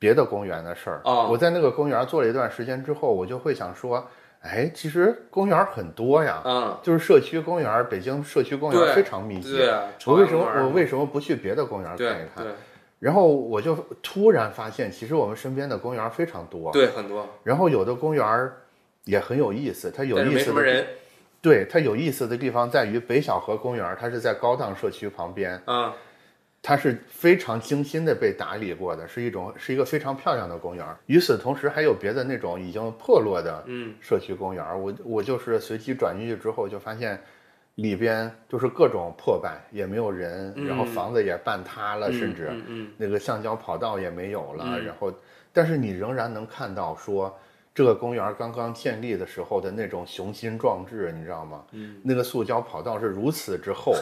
别的公园的事儿。哦我在那个公园做了一段时间之后，我就会想说，哎，其实公园很多呀，嗯，就是社区公园，北京社区公园非常密集。我为什么我为什么不去别的公园看一看？然后我就突然发现，其实我们身边的公园非常多。对，很多，然后有的公园也很有意思，它有意思什么人，对它有意思的地方在于北小河公园，它是在高档社区旁边，嗯，它是非常精心的被打理过的，是一种是一个非常漂亮的公园。与此同时，还有别的那种已经破落的嗯社区公园。我我就是随机转进去之后，就发现里边就是各种破败，也没有人，然后房子也半塌了，甚至那个橡胶跑道也没有了。嗯然后，但是你仍然能看到说这个公园刚刚建立的时候的那种雄心壮志，你知道吗？嗯，那个塑胶跑道是如此之厚，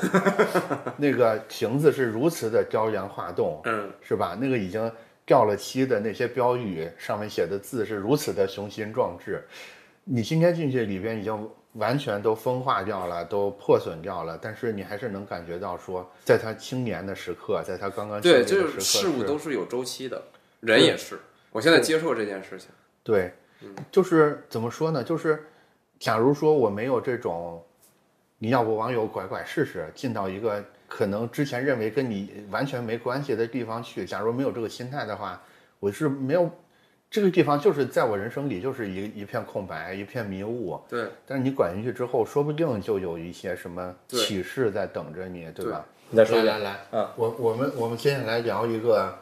[laughs] 那个亭子是如此的雕梁画栋，嗯，是吧？那个已经掉了漆的那些标语上面写的字是如此的雄心壮志，你今天进去里边已经完全都风化掉了，都破损掉了，但是你还是能感觉到说，在他青年的时刻，在他刚刚对，建立的就是时刻事物都是有周期的，人也是。我现在接受这件事情，对，就是怎么说呢？就是假如说我没有这种，你要不网友拐拐试试，进到一个可能之前认为跟你完全没关系的地方去，假如没有这个心态的话，我是没有这个地方就是在我人生里就是一一片空白，一片迷雾。对，但是你拐进去之后，说不定就有一些什么启示在等着你，对吧？你再说来来来，嗯，我我们我们接下来聊一个，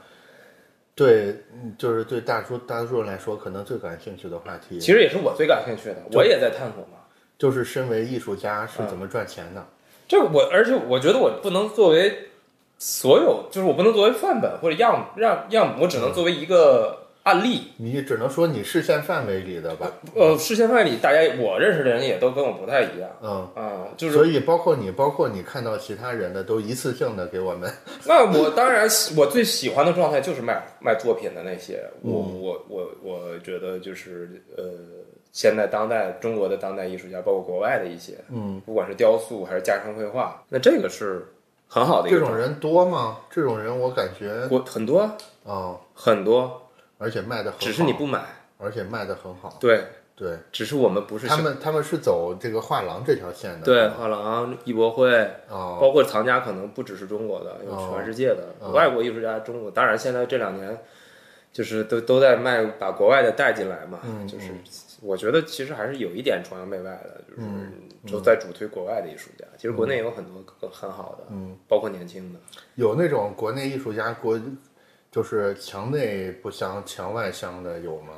对，嗯就是对大多大多数人来说可能最感兴趣的话题，其实也是我最感兴趣的，我也在探索嘛。就是身为艺术家是怎么赚钱的。这我，而且我觉得我不能作为所有，就是我不能作为范本或者样样样，我只能作为一个案例。你只能说你视线范围里的吧，呃，视线范围里，大家我认识的人也都跟我不太一样。嗯，啊，就是所以包括你，包括你看到其他人的都一次性的给我们，[laughs] 那我当然喜我最喜欢的状态就是卖卖作品的那些，我我我我觉得就是呃，现在当代中国的当代艺术家，包括国外的一些，嗯，不管是雕塑还是家常绘画，那这个是很好的一个。这种人多吗？这种人我感觉，我很多哦，很多，而且卖的很好，只是你不买，而且卖的很好，对，对。只是我们不是他们他们是走这个画廊这条线的，对画廊、艺博会，哦，包括藏家可能不只是中国的，有全世界的、哦外国艺术家。中国当然现在这两年就是都都在卖，把国外的带进来嘛。嗯就是我觉得其实还是有一点崇洋媚外的，就是嗯都在主推国外的艺术家。其实国内也有很多更很好的，嗯，包括年轻的。有那种国内艺术家国就是墙内不香墙外香的有吗？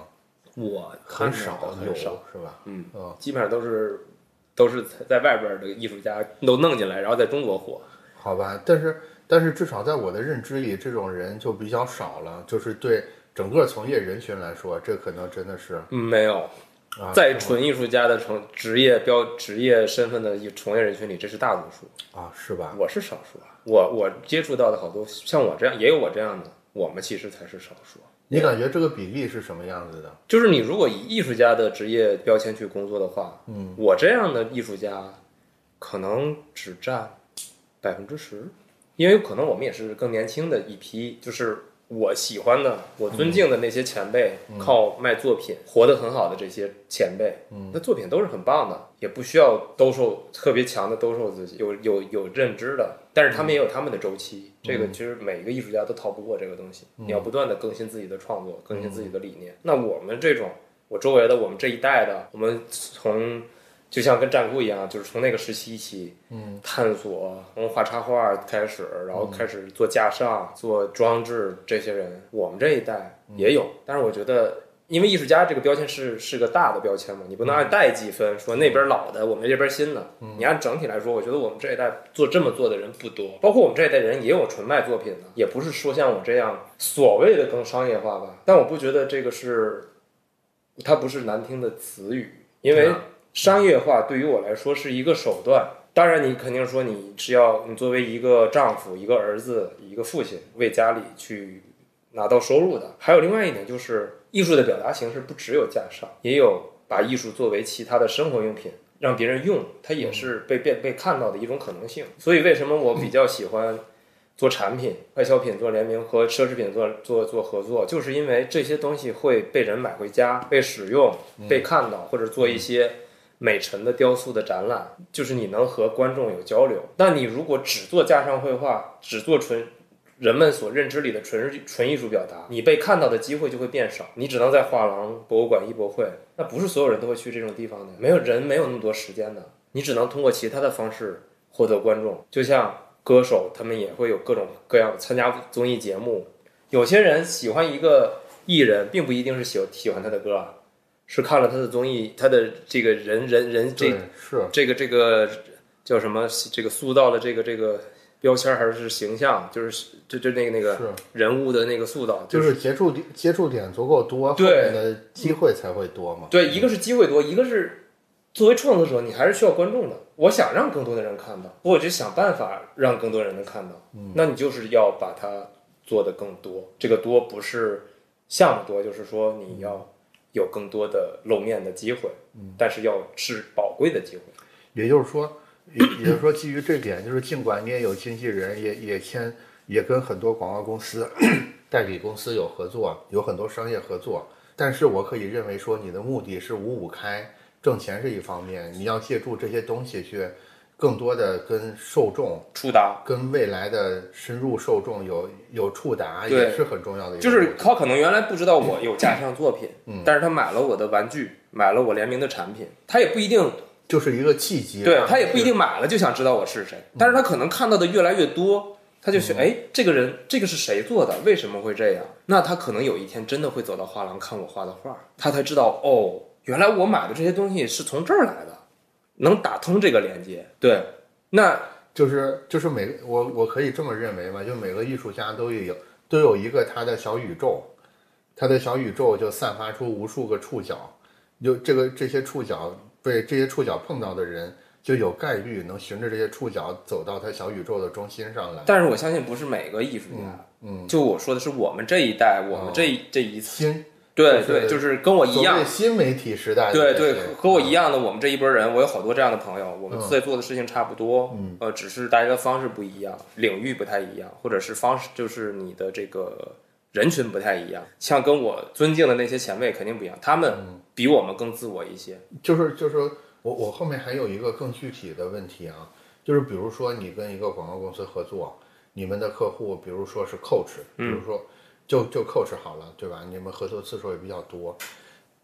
我很少很少，是吧？嗯嗯，基本上都是都是在外边的艺术家都弄进来，然后在中国火。好吧，但是但是至少在我的认知里，这种人就比较少了。就是对整个从业人群来说，这可能真的是嗯，没有，啊，在纯艺术家的成职业标职业身份的从业人群里，这是大多数。啊，是吧？我是少数啊，我我接触到的好多像我这样，也有我这样的，我们其实才是少数。你感觉这个比例是什么样子的？就是你如果以艺术家的职业标签去工作的话，嗯，我这样的艺术家可能只占百分之十，因为可能我们也是更年轻的一批，就是我喜欢的、我尊敬的那些前辈，靠卖作品活得很好的这些前辈，嗯，那作品都是很棒的，也不需要兜售特别强的兜售自己，有有有认知的，但是他们也有他们的周期，这个其实每一个艺术家都逃不过这个东西，你要不断的更新自己的创作，更新自己的理念。那我们这种，我周围的我们这一代的，我们从就像跟战姑一样，就是从那个时期起，嗯，探索，从画插画开始，然后开始做架上、做装置，这些人，我们这一代也有。但是我觉得，因为艺术家这个标签是是个大的标签嘛，你不能按代际分，说那边老的，我们这边新的。你按整体来说，我觉得我们这一代做这么做的人不多，包括我们这一代人也有纯卖作品的，也不是说像我这样所谓的更商业化吧。但我不觉得这个是，它不是难听的词语，因为商业化对于我来说是一个手段。当然，你肯定说你是要你作为一个丈夫、一个儿子、一个父亲，为家里去拿到收入的。还有另外一点就是，艺术的表达形式不只有架上，也有把艺术作为其他的生活用品让别人用，它也是被被被看到的一种可能性。所以，为什么我比较喜欢做产品、快消品做联名和奢侈品做做做合作，就是因为这些东西会被人买回家、被使用、被看到，或者做一些。美陈的雕塑的展览，就是你能和观众有交流。那你如果只做架上绘画，只做纯人们所认知里的纯纯艺术表达，你被看到的机会就会变少。你只能在画廊、博物馆、艺博会，那不是所有人都会去这种地方的，没有人没有那么多时间的。你只能通过其他的方式获得观众，就像歌手，他们也会有各种各样参加综艺节目。有些人喜欢一个艺人，并不一定是喜喜欢他的歌啊。是看了他的综艺，他的这个人人人这是这个这个叫什么？这个塑造了这个这个标签儿还是形象，就是就就那个那个是人物的那个塑造，就是是接触点接触点足够多，对面的机会才会多嘛。对，一个是机会多，一个是作为创作者，你还是需要观众的。我想让更多的人看到，我就想办法让更多人能看到。嗯，那你就是要把它做的更多。这个多不是项目多，就是说你要有更多的露面的机会，嗯，但是要是宝贵的机会。也就是说，也也就是说，基于这点，就是尽管你也有经纪人，也也签，也跟很多广告公司、[clears throat] 代理公司有合作，有很多商业合作，但是我可以认为说，你的目的是五五开，挣钱是一方面，你要借助这些东西去更多的跟受众、触达跟未来的深入受众有有触达，也是很重要的一个就是他可能原来不知道我有家乡作品，嗯，但是他买了我的玩具，买了我联名的产品，他也不一定就是一个契机，对啊他也不一定买了就想知道我是谁，但是他可能看到的越来越多，他就觉得，哎，这个人这个是谁做的？为什么会这样？那他可能有一天真的会走到画廊看我画的画，他才知道，哦，原来我买的这些东西是从这儿来的，能打通这个连接。对，那就是就是每个我我可以这么认为吧，就每个艺术家都有都有一个他的小宇宙，他的小宇宙就散发出无数个触角，就这个这些触角被这些触角碰到的人，就有概率能循着这些触角走到他小宇宙的中心上来。但是我相信不是每个艺术家，嗯，就我说的是我们这一代，我们这一、这一次，新对对，就是跟我一样，新媒体时代对对，和我一样的，我们这一波人，我有好多这样的朋友，我们嗯在做的事情差不多，嗯，呃，只是大家的方式不一样，领域不太一样，或者是方式，就是你的这个人群不太一样。像跟我尊敬的那些前辈肯定不一样，他们嗯比我们更自我一些。就是就是我我后面还有一个更具体的问题啊，就是比如说你跟一个广告公司合作，你们的客户比如说是 Coach，比如说就就 Coach 好了，对吧？你们合作次数也比较多，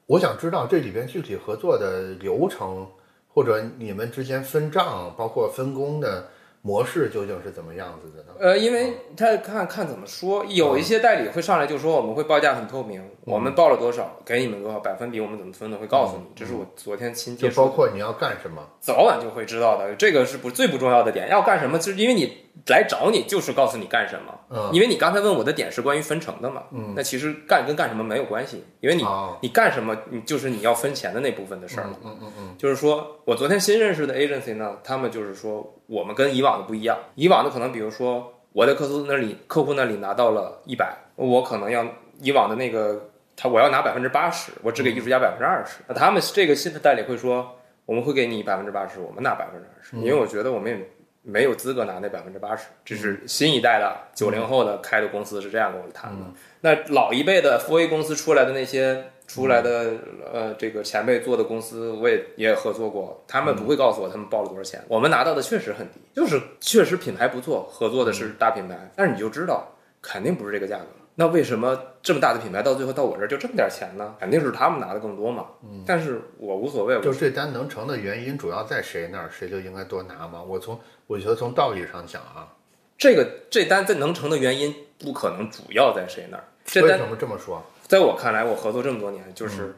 我想知道这里边具体合作的流程，或者你们之间分账，包括分工的模式究竟是怎么样子的呢？呃，因为他看看怎么说，有一些代理会上来就说我们会报价很透明，我们报了多少，给你们多少百分比，我们怎么分的会告诉你。这是我昨天亲就接触的包括你要干什么，早晚就会知道的，这个是不最不重要的点。要干什么，就是因为你来找你，就是告诉你干什么。嗯。因为你刚才问我的点是关于分成的嘛，嗯，那其实干跟干什么没有关系，因为你、哦。你干什么，你就是你要分钱的那部分的事儿嘛。嗯嗯嗯，就是说我昨天新认识的 agency 呢，他们就是说我们跟以往的不一样，以往的可能比如说我在客户那里客户那里拿到了一百，我可能要以往的那个他我要拿百分之八十，我只给艺术家百分之二十，那他们这个新的代理会说我们会给你百分之八十，我们拿百分之二十，因为我觉得我们也。没有资格拿那百分之八十，这是新一代的九零后的开的公司是这样跟我谈的。那老一辈的 f A 公司出来的那些出来的、呃这个前辈做的公司，我也也合作过，他们不会告诉我他们报了多少钱，我们拿到的确实很低，就是确实品牌不错，合作的是大品牌，但是你就知道肯定不是这个价格。那为什么这么大的品牌到最后到我这儿就这么点钱呢？肯定是他们拿的更多嘛。嗯，但是我无所谓，我就这单能成的原因主要在谁那儿，谁就应该多拿嘛。我从我觉得从道理上讲啊，这个这单在能成的原因不可能主要在谁那儿。这单为什么这么说？在我看来，我合作这么多年，就是、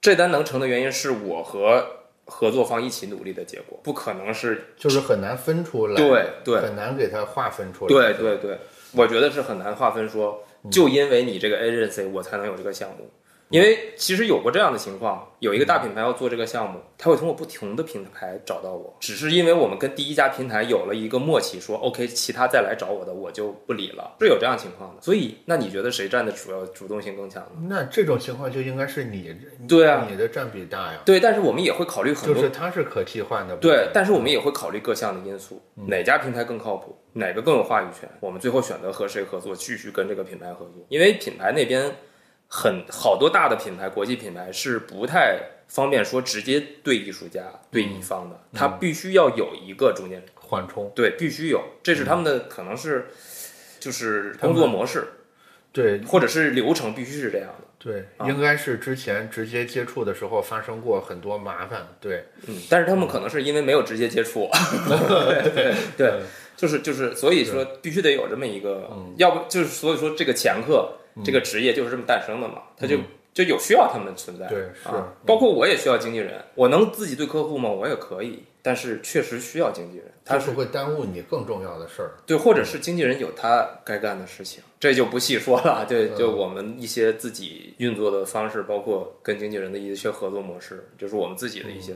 这单能成的原因是我和合作方一起努力的结果，不可能是就是很难分出来，对对很难给它划分出来。对对对，我觉得是很难划分说，就因为你这个 agency 我才能有这个项目。因为其实有过这样的情况，有一个大品牌要做这个项目，他会通过不同的平台找到我，只是因为我们跟第一家平台有了一个默契，说 OK，其他再来找我的我就不理了，是有这样情况的。所以，那你觉得谁占的主要主动性更强呢？那这种情况就应该是你，对啊你的占比大呀。对，但是我们也会考虑很多就是它是可替换的。对，但是我们也会考虑各项的因素，哪家平台更靠谱，哪个更有话语权，我们最后选择和谁合作，继续跟这个品牌合作。因为品牌那边很好多大的品牌，国际品牌是不太方便说直接对艺术家、对乙方的，他必须要有一个中间人，缓冲，对，必须有，这是他们的可能是就是工作模式对或者是流程，必须是这样的。对，啊应该是之前直接接触的时候发生过很多麻烦。对，嗯，但是他们可能是因为没有直接接触，[laughs] 对对对，就是就是，所以说必须得有这么一个，要不就是所以说这个前客这个职业就是这么诞生的嘛，他就就有需要他们存在。对是啊，包括我也需要经纪人，我能自己对客户吗？我也可以，但是确实需要经纪人，他是会耽误你更重要的事儿。对，或者是经纪人有他该干的事情，这就不细说了。对，嗯就我们一些自己运作的方式，包括跟经纪人的一些合作模式，就是我们自己的一些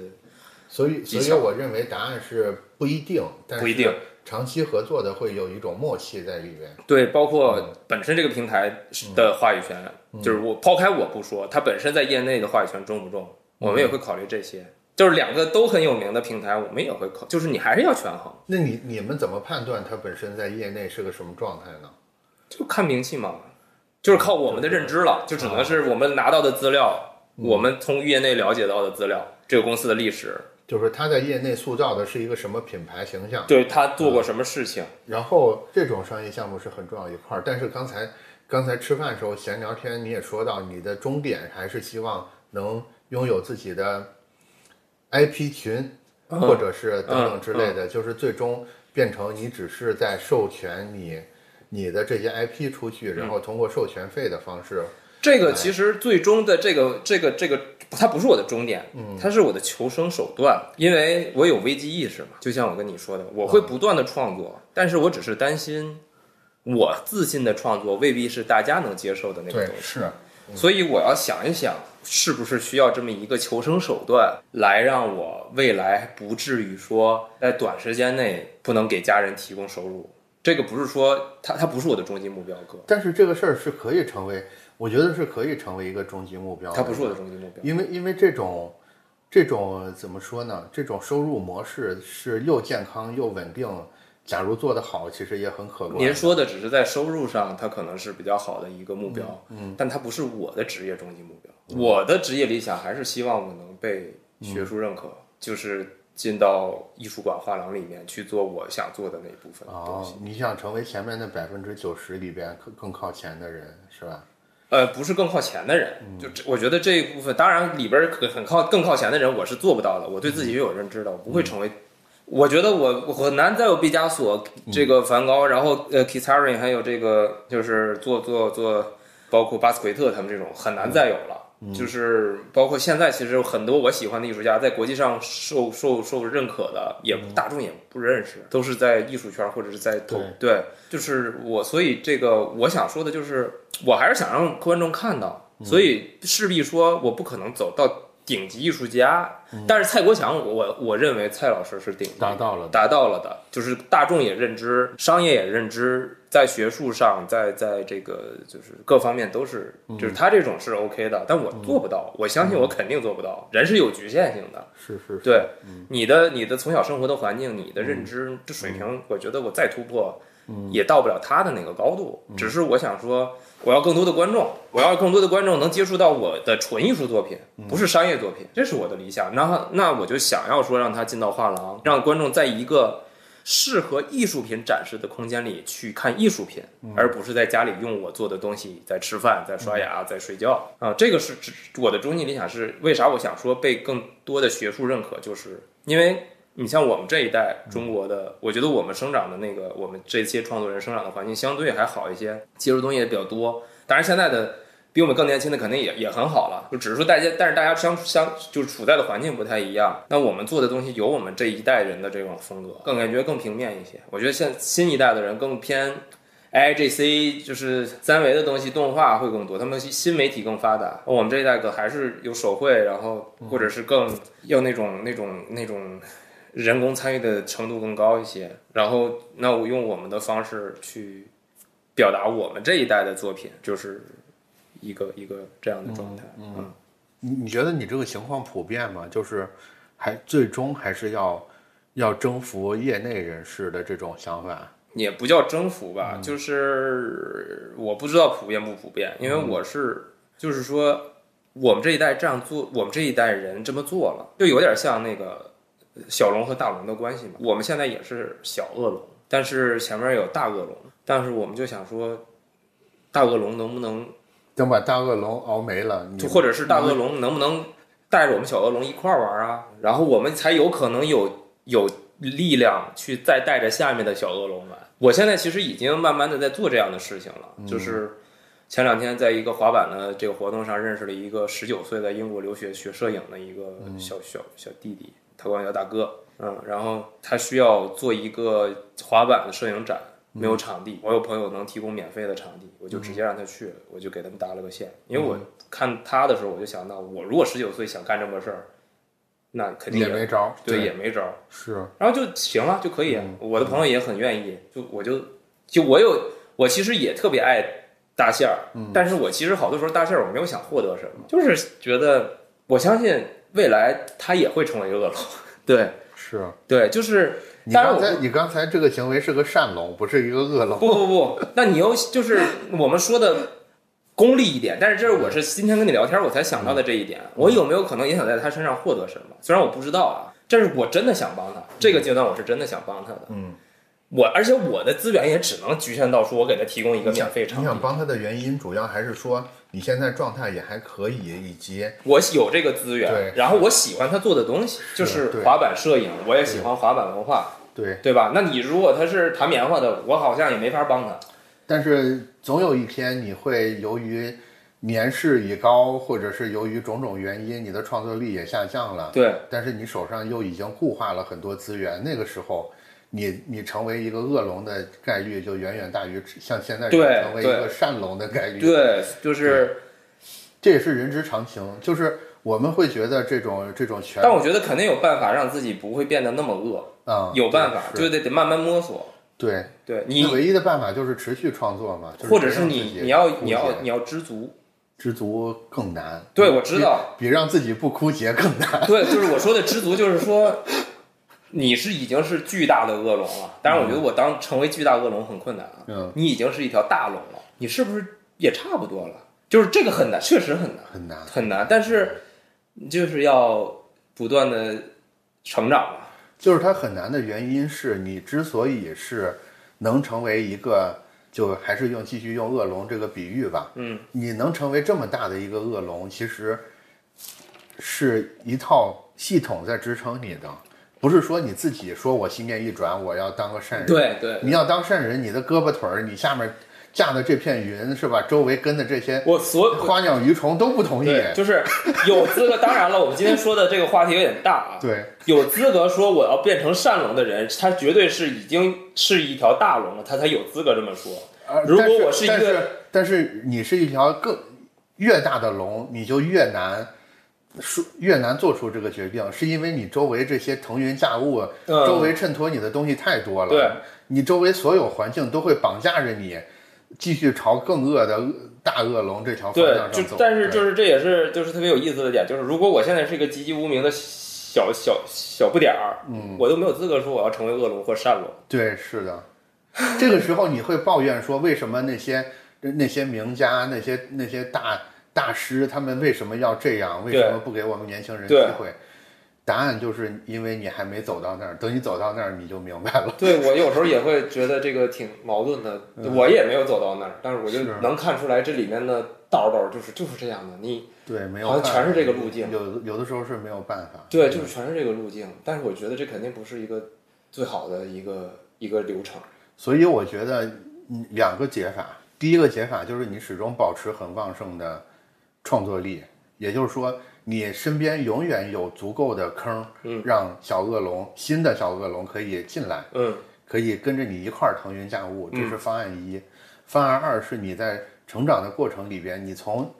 所以，所以我认为答案是不一定，但是不一定长期合作的会有一种默契在里面。对，包括本身这个平台的话语权，就是我抛开我不说，它本身在业内的话语权重不重，我们也会考虑这些。就是两个都很有名的平台，我们也会考，就是你还是要权衡，那你你们怎么判断它本身在业内是个什么状态呢？就看名气嘛，就是靠我们的认知了，就只能是我们拿到的资料，我们从业内了解到的资料，这个公司的历史，就是他在业内塑造的是一个什么品牌形象？对他做过什么事情，然后这种商业项目是很重要一块儿，但是刚才刚才吃饭的时候闲聊天，你也说到你的终点还是希望能拥有自己的 IP 群，或者是等等之类的，就是最终变成你只是在授权你你的这些 IP 出去，然后通过授权费的方式，这个其实最终的这个这个这个，它不是我的终点，它是我的求生手段，因为我有危机意识嘛。就像我跟你说的，我会不断的创作，但是我只是担心，我自信的创作未必是大家能接受的那个东西，是。所以我要想一想，是不是需要这么一个求生手段，来让我未来不至于说在短时间内不能给家人提供收入。这个不是说它它不是我的终极目标，哥，但是这个事儿是可以成为，我觉得是可以成为一个终极目标的。它不是我的终极目标。因为因为这种这种怎么说呢？这种收入模式是又健康又稳定，假如做得好，其实也很可观。您说的只是在收入上，它可能是比较好的一个目标，嗯，但它不是我的职业终极目标。我的职业理想还是希望我能被学术认可，就是进到艺术馆画廊里面去做我想做的那一部分东西。哦，你想成为前面那百分之九十里边更更靠前的人，是吧？呃，不是更靠前的人，就这，我觉得这一部分，当然里边儿可很靠更靠前的人，我是做不到的。我对自己也有认知的，我不会成为。我觉得我我很难再有毕加索、这个梵高，然后呃 k i s a r i 还有这个就是做做做，包括巴斯奎特他们这种很难再有了。就是包括现在，其实很多我喜欢的艺术家，在国际上受受受认可的，也大众也不认识，都是在艺术圈或者是在投对，就是我，所以这个我想说的就是，我还是想让观众看到，所以势必说我不可能走到顶级艺术家，但是蔡国强，我我我认为蔡老师是顶级达到了达到了的，就是大众也认知，商业也认知，在学术上，在在这个就是各方面都是，就是他这种是 OK 的，但我做不到，我相信我肯定做不到，人是有局限性的。是是是，对，你的你的从小生活的环境，你的认知这水平，我觉得我再突破，也到不了他的那个高度。只是我想说，我要更多的观众，我要更多的观众能接触到我的纯艺术作品，不是商业作品，这是我的理想。然后，那我就想要说，让他进到画廊，让观众在一个适合艺术品展示的空间里去看艺术品，而不是在家里用我做的东西在吃饭、在刷牙、在睡觉啊。这个是只我的终极理想是为啥？我想说被更多的学术认可，就是因为你像我们这一代中国的，我觉得我们生长的那个，我们这些创作人生长的环境相对还好一些，接触东西也比较多。当然现在的。比我们更年轻的肯定也也很好了，就只是说大家，但是大家相相就是处在的环境不太一样。那我们做的东西有我们这一代人的这种风格，更感觉更平面一些。我觉得现新一代的人更偏 IGC，就是三维的东西，动画会更多，他们新媒体更发达。我们这一代可还是有手绘，然后或者是更要那种那种那种人工参与的程度更高一些。然后那我用我们的方式去表达我们这一代的作品，就是。一个一个这样的状态，嗯，你你觉得你这个情况普遍吗？就是还最终还是要要征服业内人士的这种想法，也不叫征服吧，就是我不知道普遍不普遍，因为我是就是说我们这一代这样做，我们这一代人这么做了，就有点像那个小龙和大龙的关系嘛。我们现在也是小恶龙，但是前面有大恶龙，但是我们就想说，大恶龙能不能？等把大恶龙熬没了，就或者是大恶龙能不能带着我们小恶龙一块儿玩啊？然后我们才有可能有有力量去再带着下面的小恶龙玩。我现在其实已经慢慢的在做这样的事情了，就是前两天在一个滑板的这个活动上认识了一个十九岁在英国留学学摄影的一个小小小弟弟，他管我叫大哥，嗯，然后他需要做一个滑板的摄影展，没有场地，我有朋友能提供免费的场地，我就直接让他去，我就给他们搭了个线，因为我看他的时候，我就想到，我如果十九岁想干这么个事儿，那肯定也没招儿，对也没招儿，是，然后就行了就可以。我的朋友也很愿意，就我就就我有我其实也特别爱搭线儿，但是我其实好多时候搭线儿我没有想获得什么，就是觉得我相信未来他也会成为一个恶龙。[laughs] 对是。对，就是你刚才你刚才这个行为是个善龙，不是一个恶龙。不不不，[laughs] 那你又就是我们说的功利一点，但是这是我是今天跟你聊天我才想到的这一点。我有没有可能也想在他身上获得什么？虽然我不知道啊，但是我真的想帮他。这个阶段我是真的想帮他的。嗯，我而且我的资源也只能局限到说我给他提供一个免费场地你想。帮他的原因，主要还是说你现在状态也还可以，以及我有这个资源，然后我喜欢他做的东西，就是滑板摄影，我也喜欢滑板文化，对。对吧？那你如果他是弹棉花的，我好像也没法帮他。但是总有一天你会由于年事已高，或者是由于种种原因，你的创作力也下降了。对，但是你手上又已经固化了很多资源，那个时候你你成为一个恶龙的概率就远远大于像现在成为一个善龙的概率。对，就是，这也是人之常情，就是我们会觉得这种这种权但我觉得肯定有办法让自己不会变得那么恶，啊、有办法，对就得得慢慢摸索。对，对你，唯一的办法就是持续创作嘛，就或者是你你要你要你要知足。知足更难。对，我知道。比，比让自己不枯竭更难。对，就是我说的知足，就是说你是已经是巨大的恶龙了。当然，我觉得我当成为巨大恶龙很困难啊。嗯，你已经是一条大龙了，你是不是也差不多了？就是这个很难，确实很难，很难。很难。但是就是要不断的成长嘛。就是它很难的原因是你之所以是能成为一个，就还是用继续用恶龙这个比喻吧，嗯，你能成为这么大的一个恶龙，其实是一套系统在支撑你的，不是说你自己说我心念一转，我要当个善人。对对，你要当善人，你的胳膊腿儿，你下面架的这片云是吧？周围跟的这些我所花鸟鱼虫都不同意。就是有资格。当然了，我们今天说的这个话题有点大啊。对有资格说我要变成善龙的人，他绝对是已经是一条大龙了，他才有资格这么说。如果我是一个但是，但是你是一条更越大的龙，你就越难说越难做出这个决定，是因为你周围这些腾云驾雾，嗯周围衬托你的东西太多了。对，你周围所有环境都会绑架着你，继续朝更恶的大恶龙这条方，向上走。就但是就是这也是就是特别有意思的点，就是如果我现在是一个籍籍无名的小小小不点儿，嗯，我都没有资格说我要成为恶龙或善龙。对，是的。这个时候你会抱怨说，为什么那些那些名家、那些那些大大师，他们为什么要这样？为什么不给我们年轻人机会？答案就是因为你还没走到那儿，等你走到那儿，你就明白了。对我有时候也会觉得这个挺矛盾的，我也没有走到那儿，但是我就能看出来这里面的道道就是就是这样的，你对，没有好像全是这个路径有有的时候是没有办法。对，就是全是这个路径，但是我觉得这肯定不是一个最好的一个一个流程。所以我觉得嗯两个解法，第一个解法就是你始终保持很旺盛的创作力，也就是说，你身边永远有足够的坑，嗯。让小恶龙新的小恶龙可以进来，嗯。可以跟着你一块儿腾云驾雾，这是方案一。方案二是你在成长的过程里边，你从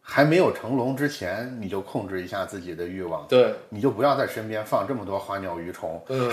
还没有成龙之前，你就控制一下自己的欲望，对，你就不要在身边放这么多花鸟鱼虫。嗯，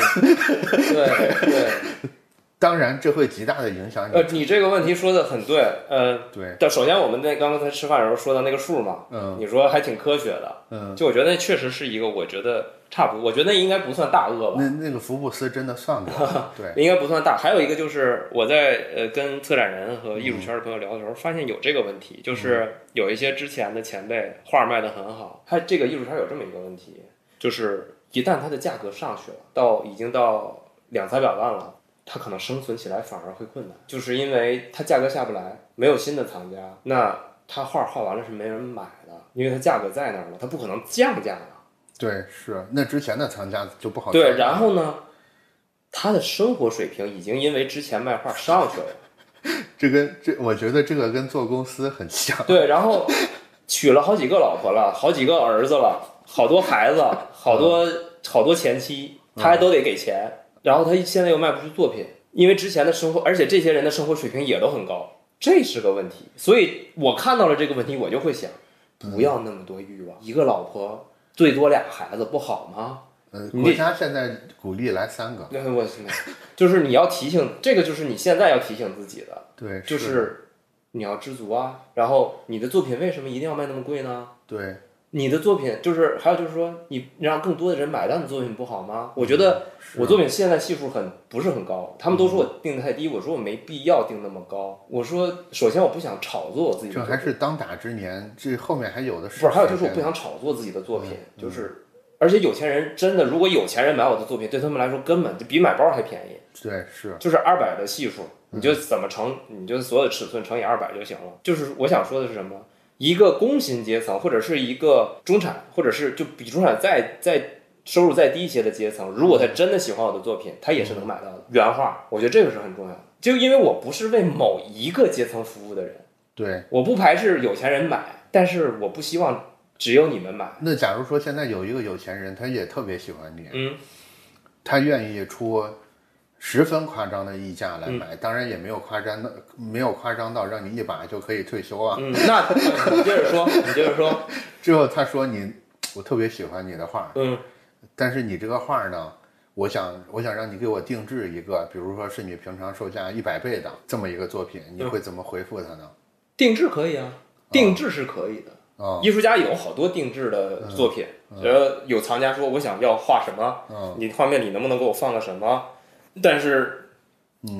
对对，[laughs] 当然，这会极大的影响你。呃，你这个问题说的很对，呃，对，但首先我们在刚刚才吃饭的时候说的那个数嘛，嗯你说还挺科学的，嗯，就我觉得那确实是一个，我觉得差不多，我觉得那应该不算大恶吧，那那个福布斯真的算过，[laughs] 对，应该不算大。还有一个就是我在呃跟策展人和艺术圈的朋友聊的时候，发现有这个问题，就是有一些之前的前辈画卖的很好，他这个艺术圈有这么一个问题，就是一旦它的价格上去了，到已经到两三百万了。它可能生存起来反而会困难，就是因为它价格下不来，没有新的藏家，那他画画完了是没人买的，因为它价格在那儿了，它不可能降价的。对，是那之前的藏家就不好对，然后呢，他的生活水平已经因为之前卖画上去了，[laughs] 这跟这，我觉得这个跟做公司很像。对，然后娶了好几个老婆了，好几个儿子了，好多孩子，好多好多前妻，他还都得给钱。然后他现在又卖不出作品，因为之前的生活，而且这些人的生活水平也都很高，这是个问题。所以我看到了这个问题，我就会想，不要那么多欲望，一个老婆最多俩孩子不好吗？呃，国家现在鼓励来三个。[laughs] 那，我就是你要提醒这个，就是你现在要提醒自己的。对，就是你要知足啊。然后你的作品为什么一定要卖那么贵呢？对，你的作品就是还有就是说，你让更多的人买到你作品不好吗？我觉得我作品现在系数很不是很高，他们都说我定的太低，我说我没必要定那么高。我说首先我不想炒作我自己，这还是当打之年，这后面还有的是。不是，还有就是我不想炒作自己的作品，就是而且有钱人真的，如果有钱人买我的作品，对他们来说根本就比买包还便宜。对，是，就是二百的系数。你就怎么乘，你就所有的尺寸乘以二百就行了。就是我想说的是什么？一个工薪阶层，或者是一个中产，或者是就比中产再再收入再低一些的阶层，如果他真的喜欢我的作品，他也是能买到的。原话，我觉得这个是很重要的。就因为我不是为某一个阶层服务的人，对，我不排斥有钱人买，但是我不希望只有你们买。那假如说现在有一个有钱人，他也特别喜欢你，嗯，他愿意出。十分夸张的溢价来买，当然也没有夸张的，没有夸张到让你一把就可以退休啊。嗯，那你接着说，你接着说。之后他说你，我特别喜欢你的画，嗯，但是你这个画呢，我想我想让你给我定制一个，比如说是你平常售价一百倍的这么一个作品，你会怎么回复他呢？定制可以啊，定制是可以的。啊，艺术家有好多定制的作品，呃，有藏家说我想要画什么，你画面里能不能给我放个什么？但是，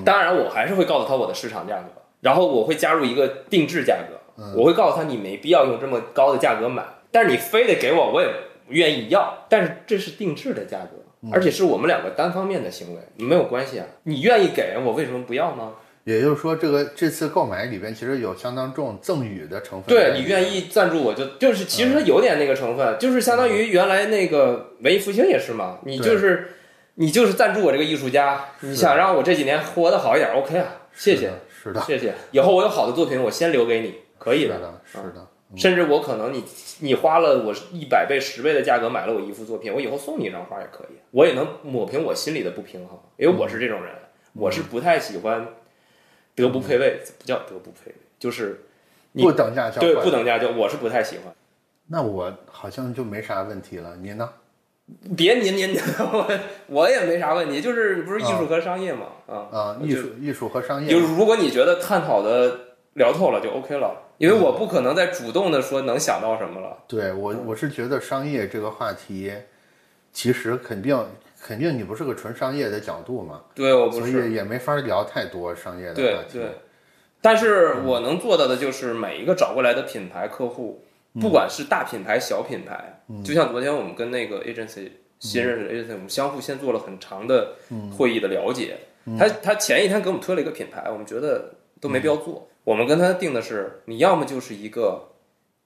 当然我还是会告诉他我的市场价格，然后我会加入一个定制价格，我会告诉他你没必要用这么高的价格买，但是你非得给我，我也愿意要，但是这是定制的价格，而且是我们两个单方面的行为，没有关系啊，你愿意给我为什么不要呢？也就是说，这个这次购买里边其实有相当重赠与的成分。对你愿意赞助我就就是其实它有点那个成分，就是相当于原来那个文艺复兴也是嘛，你就是。你就是赞助我这个艺术家，你想让我这几年活得好一点，OK 啊？谢谢，是的，谢谢。以后我有好的作品，我先留给你，可以的，是的。甚至我可能你你花了我一百倍、十倍的价格买了我一幅作品，我以后送你一张画也可以，我也能抹平我心里的不平衡，因为我是这种人，我是不太喜欢德不配位，不叫德不配位，就是不等价交对不等价交，我是不太喜欢。那我好像就没啥问题了，你呢？别您您您，我我也没啥问题，就是不是艺术和商业嘛，啊啊，艺术艺术和商业，就是如果你觉得探讨的聊透了就 OK 了，因为我不可能再主动的说能想到什么了。对我我是觉得商业这个话题，其实肯定肯定你不是个纯商业的角度嘛，对我不是，所以也没法聊太多商业的话题。对对，但是我能做到的就是每一个找过来的品牌客户。不管是大品牌、小品牌，就像昨天我们跟那个 agency 新认识的 agency，我们相互先做了很长的会议的了解。他他前一天给我们推了一个品牌，我们觉得都没必要做。我们跟他定的是，你要么就是一个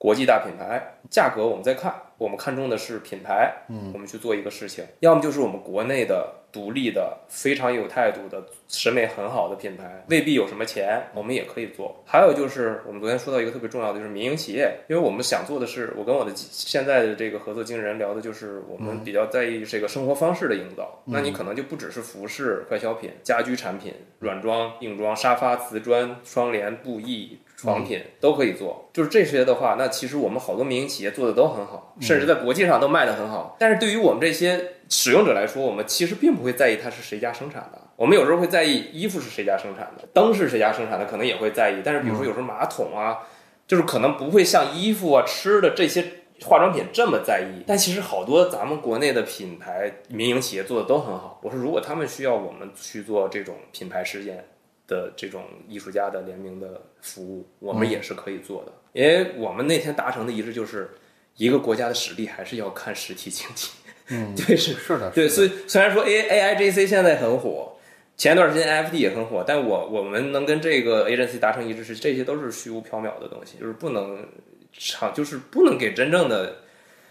国际大品牌，价格我们再看，我们看中的是品牌，嗯我们去做一个事情；要么就是我们国内的。独立的、非常有态度的、审美很好的品牌，未必有什么钱，我们也可以做。还有就是，我们昨天说到一个特别重要的，就是民营企业，因为我们想做的是，我跟我的现在的这个合作经纪人聊的就是，我们比较在意这个生活方式的营造。那你可能就不只是服饰、快消品、家居产品、软装、硬装、沙发、瓷砖、窗帘、布艺。床品都可以做，就是这些的话，那其实我们好多民营企业做的都很好，甚至在国际上都卖的很好。但是对于我们这些使用者来说，我们其实并不会在意它是谁家生产的。我们有时候会在意衣服是谁家生产的，灯是谁家生产的，可能也会在意。但是比如说有时候马桶啊，就是可能不会像衣服啊、吃的这些化妆品这么在意。但其实好多咱们国内的品牌民营企业做的都很好。我说如果他们需要我们去做这种品牌实践。的这种艺术家的联名的服务，我们也是可以做的，因为我们那天达成的一致就是，一个国家的实力还是要看实体经济。嗯，对，是是的，对，所以虽然说 A A I J C 现在很火，前段时间 F D 也很火，但我我们能跟这个 agency 达成一致是，这些都是虚无缥缈的东西，就是不能长，就是不能给真正的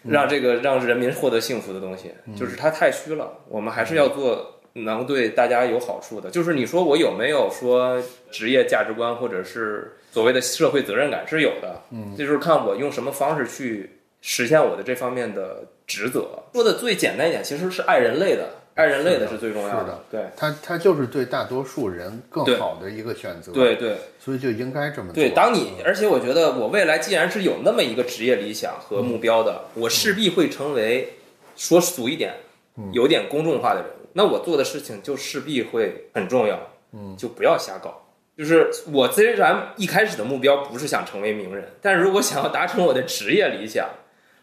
让这个让人民获得幸福的东西，就是它太虚了。我们还是要做。能对大家有好处的。就是你说我有没有说职业价值观或者是所谓的社会责任感是有的，嗯，这就是看我用什么方式去实现我的这方面的职责。说的最简单一点，其实是爱人类的，爱人类的是最重要是的。对，他他就是对大多数人更好的一个选择。对对，所以就应该这么做。对，当你而且我觉得我未来既然是有那么一个职业理想和目标的，我势必会成为说俗一点，有点公众化的人物。那我做的事情就势必会很重要，嗯，就不要瞎搞。就是我虽然一开始的目标不是想成为名人，但是如果想要达成我的职业理想，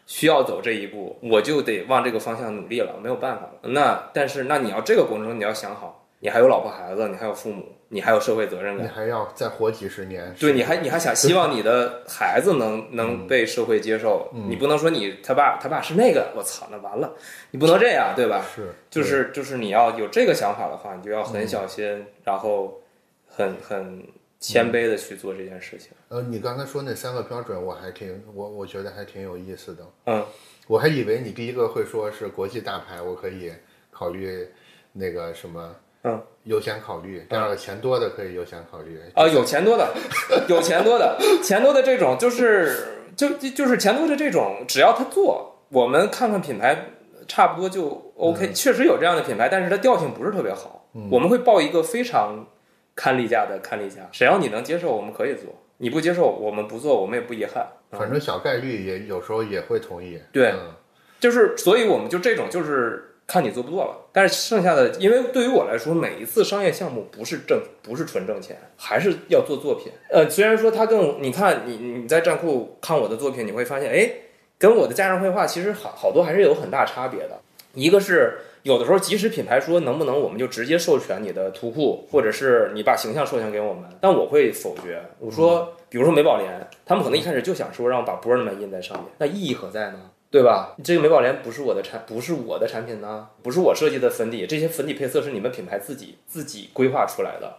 需要走这一步，我就得往这个方向努力了，没有办法了。那但是那你要这个过程中你要想好，你还有老婆孩子，你还有父母，你还有社会责任感，你还要再活几十年。对，你还你还想希望你的孩子能 [laughs] 能被社会接受，你不能说你他爸他爸是那个，我操，那完了，你不能这样，对吧？是，就是就是你要有这个想法的话，你就要很小心，然后很很谦卑的去做这件事情。呃，你刚才说那三个标准，我还挺我我觉得还挺有意思的。嗯，我还以为你第一个会说是国际大牌，我可以考虑那个什么，嗯，优先考虑。第二个钱多的可以优先考虑。啊，有钱多的，[laughs] 有钱多的，钱多的这种就是就就就是钱多的这种，只要他做，我们看看品牌差不多就 OK。确实有这样的品牌，但是它调性不是特别好。我们会报一个非常看例价的看例价，只要你能接受，我们可以做。你不接受，我们不做，我们也不遗憾。反正小概率也有时候也会同意。对，嗯就是，所以我们就这种，就是看你做不做了。但是剩下的，因为对于我来说，每一次商业项目不是挣，不是纯挣钱，还是要做作品。呃，虽然说它更，你看你你在站库看我的作品，你会发现，哎，跟我的家人绘画其实好好多还是有很大差别的。一个是有的时候，即使品牌说能不能，我们就直接授权你的图库，或者是你把形象授权给我们，但我会否决。我说，比如说美宝莲，他们可能一开始就想说让我把 Burnman 印在上面，那意义何在呢？对吧？这个美宝莲不是我的产，不是我的产品呢，不是我设计的粉底，这些粉底配色是你们品牌自己自己规划出来的。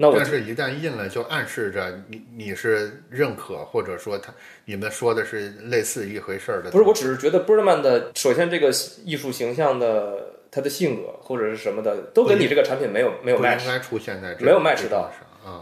那我但是，一旦印了，就暗示着你你是认可，或者说他你们说的是类似一回事儿的。不是，我只是觉得 Birdman 的首先这个艺术形象的他的性格或者是什么的，都跟你这个产品没有没有不应。该出现在这没有 match 到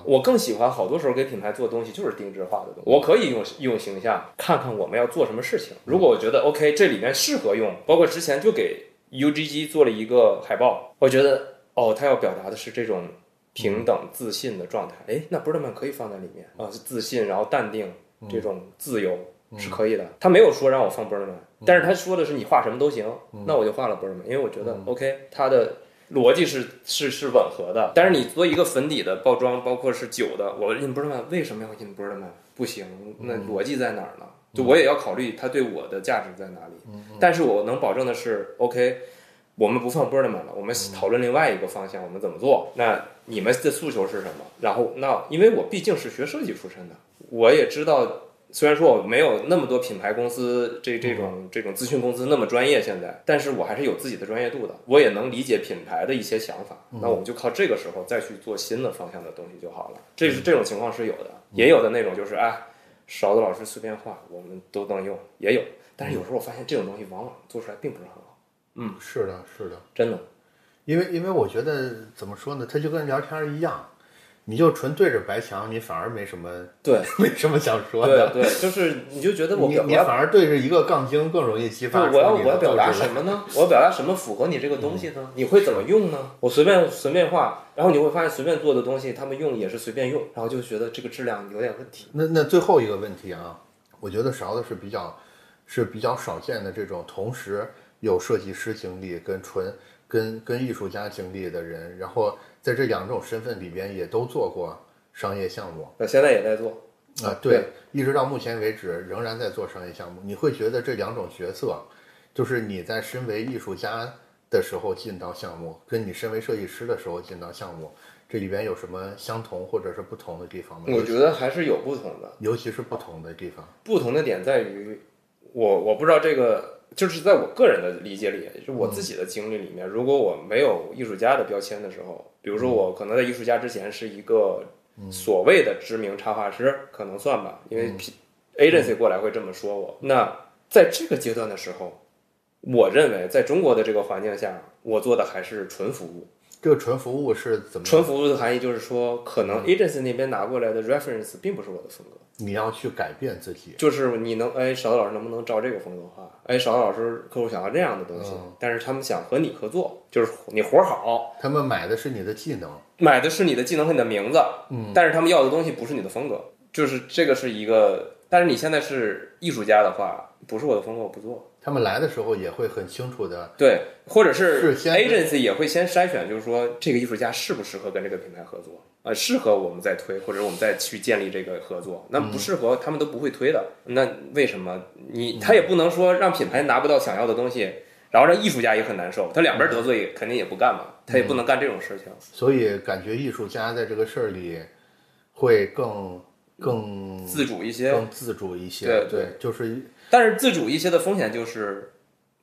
我更喜欢好多时候给品牌做东西就是定制化的东西，我可以用用形象看看我们要做什么事情。如果我觉得 OK，这里面适合用，包括之前就给 UGG 做了一个海报，我觉得哦，他要表达的是这种平等自信的状态，哎，那 Birdman 可以放在里面。啊，是自信，然后淡定，这种自由是可以的。他没有说让我放 Birdman，但是他说的是你画什么都行，那我就画了 Birdman，因为我觉得 OK，他的逻辑是是是吻合的。但是你做一个粉底的包装，包括是酒的，我印 Birdman 为什么要印 Birdman？不行，那逻辑在哪儿呢？就我也要考虑它对我的价值在哪里。但是我能保证的是，OK，我们不放 Birdman 了，我们讨论另外一个方向，我们怎么做？那你们的诉求是什么？然后那因为我毕竟是学设计出身的，我也知道。虽然说我没有那么多品牌公司这这种这种咨询公司那么专业现在，但是我还是有自己的专业度的，我也能理解品牌的一些想法。那我们就靠这个时候再去做新的方向的东西就好了。这是这种情况是有的，也有的那种就是哎，勺子老师随便画，我们都能用，也有。但是有时候我发现这种东西往往做出来并不是很好，嗯是的，是的，真的。因为因为我觉得怎么说呢，它就跟聊天儿一样，你就纯对着白墙，你反而没什么 [laughs] 对没什么想说的。对对，就是你就觉得我你反而对着一个杠精更容易激发我要我要表达什么呢？我要表达什么符合你这个东西呢？你会怎么用呢？我随便随便画，然后你会发现随便做的东西，他们用也是随便用，然后就觉得这个质量有点问题。那那最后一个问题啊，我觉得勺子是比较是比较少见的这种同时有设计师经历跟纯跟跟艺术家经历的人，然后在这两种身份里边也都做过商业项目那现在也在做，啊，对，一直到目前为止仍然在做商业项目。你会觉得这两种角色，就是你在身为艺术家的时候进到项目，跟你身为设计师的时候进到项目，这里边有什么相同或者是不同的地方吗？我觉得还是有不同的。尤其是不同的地方。不同的点在于，我我不知道这个，就是在我个人的理解里，就我自己的经历里面，如果我没有艺术家的标签的时候，比如说我可能在艺术家之前是一个所谓的知名插画师，可能算吧，因为 agency 过来会这么说我。那在这个阶段的时候，我认为在中国的这个环境下，我做的还是纯服务。这个纯服务是怎么？纯服务的含义就是说，可能 agency 那边拿过来的 reference 并不是我的风格。你要去改变自己，就是你能哎，勺子老师能不能照这个风格画？哎，勺子老师客户想要这样的东西，但是他们想和你合作，就是你活儿好，他们买的是你的技能，买的是你的技能和你的名字，嗯，但是他们要的东西不是你的风格，就是这个是一个。但是你现在是艺术家的话，不是我的风格，我不做。他们来的时候也会很清楚的，对，或者是 agency 也会先筛选，就是说这个艺术家适不适合跟这个品牌合作，呃，适合我们再推，或者我们再去建立这个合作。那不适合，他们都不会推的。那为什么你他也不能说让品牌拿不到想要的东西，然后让艺术家也很难受，他两边得罪肯定也不干嘛，他也不能干这种事情。所以感觉艺术家在这个事儿里会更更自主一些，更自主一些。对对，就是。但是自主一些的风险就是，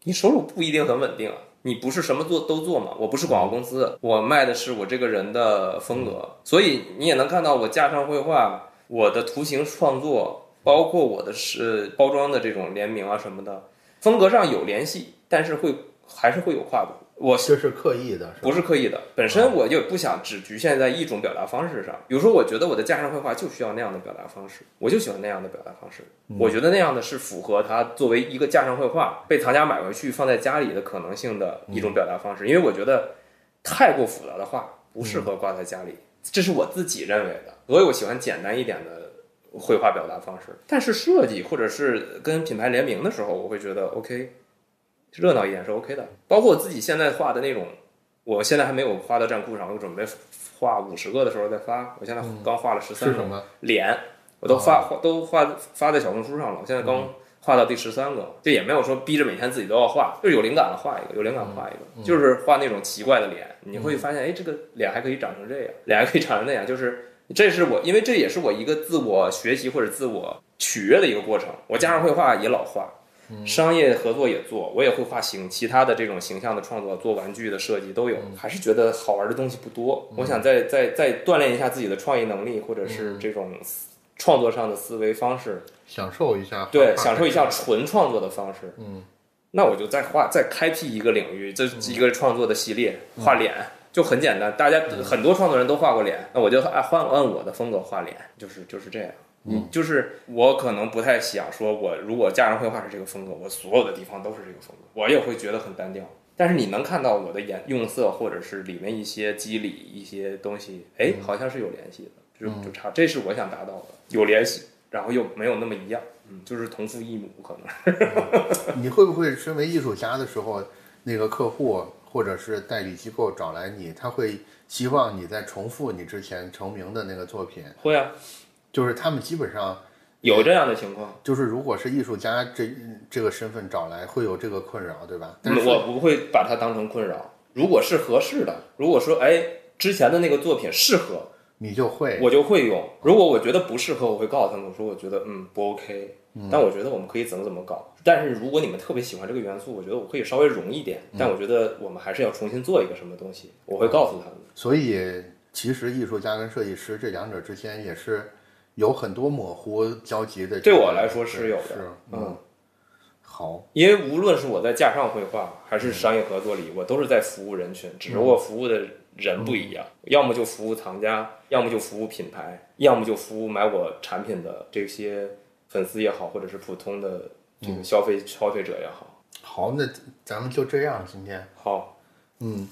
你收入不一定很稳定啊。你不是什么做都做嘛？我不是广告公司，我卖的是我这个人的风格，所以你也能看到我架上绘画，我的图形创作，包括我的是包装的这种联名啊什么的，风格上有联系，但是会还是会有跨度。我这是刻意的，不是刻意的，本身我就不想只局限在一种表达方式上。比如说，我觉得我的架上绘画就需要那样的表达方式，我就喜欢那样的表达方式。我觉得那样的是符合它作为一个架上绘画被藏家买回去放在家里的可能性的一种表达方式。因为我觉得太过复杂的画不适合挂在家里，这是我自己认为的。所以我喜欢简单一点的绘画表达方式。但是设计或者是跟品牌联名的时候，我会觉得 OK。热闹一点是 OK 的，包括我自己现在画的那种，我现在还没有画到站库上，我准备画五十个的时候再发。我现在刚画了十三个脸，我都发画都画发在小红书上了。我现在刚画到第十三个，就也没有说逼着每天自己都要画，就是有灵感了画一个，有灵感画一个，就是画那种奇怪的脸。你会发现，哎，这个脸还可以长成这样，脸还可以长成那样，就是这是我，因为这也是我一个自我学习或者自我取悦的一个过程。我加上绘画也老画。商业合作也做，我也会画形，其他的这种形象的创作，做玩具的设计都有。还是觉得好玩的东西不多，我想再再再锻炼一下自己的创意能力，或者是这种创作上的思维方式，享受一下。对，享受一下纯创作的方式。嗯，那我就再画，再开辟一个领域，这一个创作的系列，画脸就很简单。大家很多创作人都画过脸，那我就按换按我的风格画脸，就是就是这样。嗯，就是我可能不太想说，我如果家人绘画是这个风格，我所有的地方都是这个风格，我也会觉得很单调。但是你能看到我的颜用色，或者是里面一些肌理一些东西，哎，好像是有联系的，就就差，这是我想达到的，有联系，然后又没有那么一样，嗯，就是同父异母可能。你会不会身为艺术家的时候，那个客户或者是代理机构找来你，他会希望你再重复你之前成名的那个作品？会啊。就是他们基本上有这样的情况，就是如果是艺术家这这个身份找来，会有这个困扰，对吧？但是我不会把它当成困扰。如果是合适的，如果说哎之前的那个作品适合，你就会我就会用。如果我觉得不适合，我会告诉他们我说我觉得嗯不 OK，但我觉得我们可以怎么怎么搞。但是如果你们特别喜欢这个元素，我觉得我可以稍微融一点，但我觉得我们还是要重新做一个什么东西，我会告诉他们。所以其实艺术家跟设计师这两者之间也是。有很多模糊交集的，对我来说是有的。嗯，好，因为无论是我在架上绘画，还是商业合作里，我都是在服务人群，只不过服务的人不一样，要么就服务藏家，要么就服务品牌，要么就服务买我产品的这些粉丝也好，或者是普通的这个消费消费者也好。好，那咱们就这样，今天。好，嗯。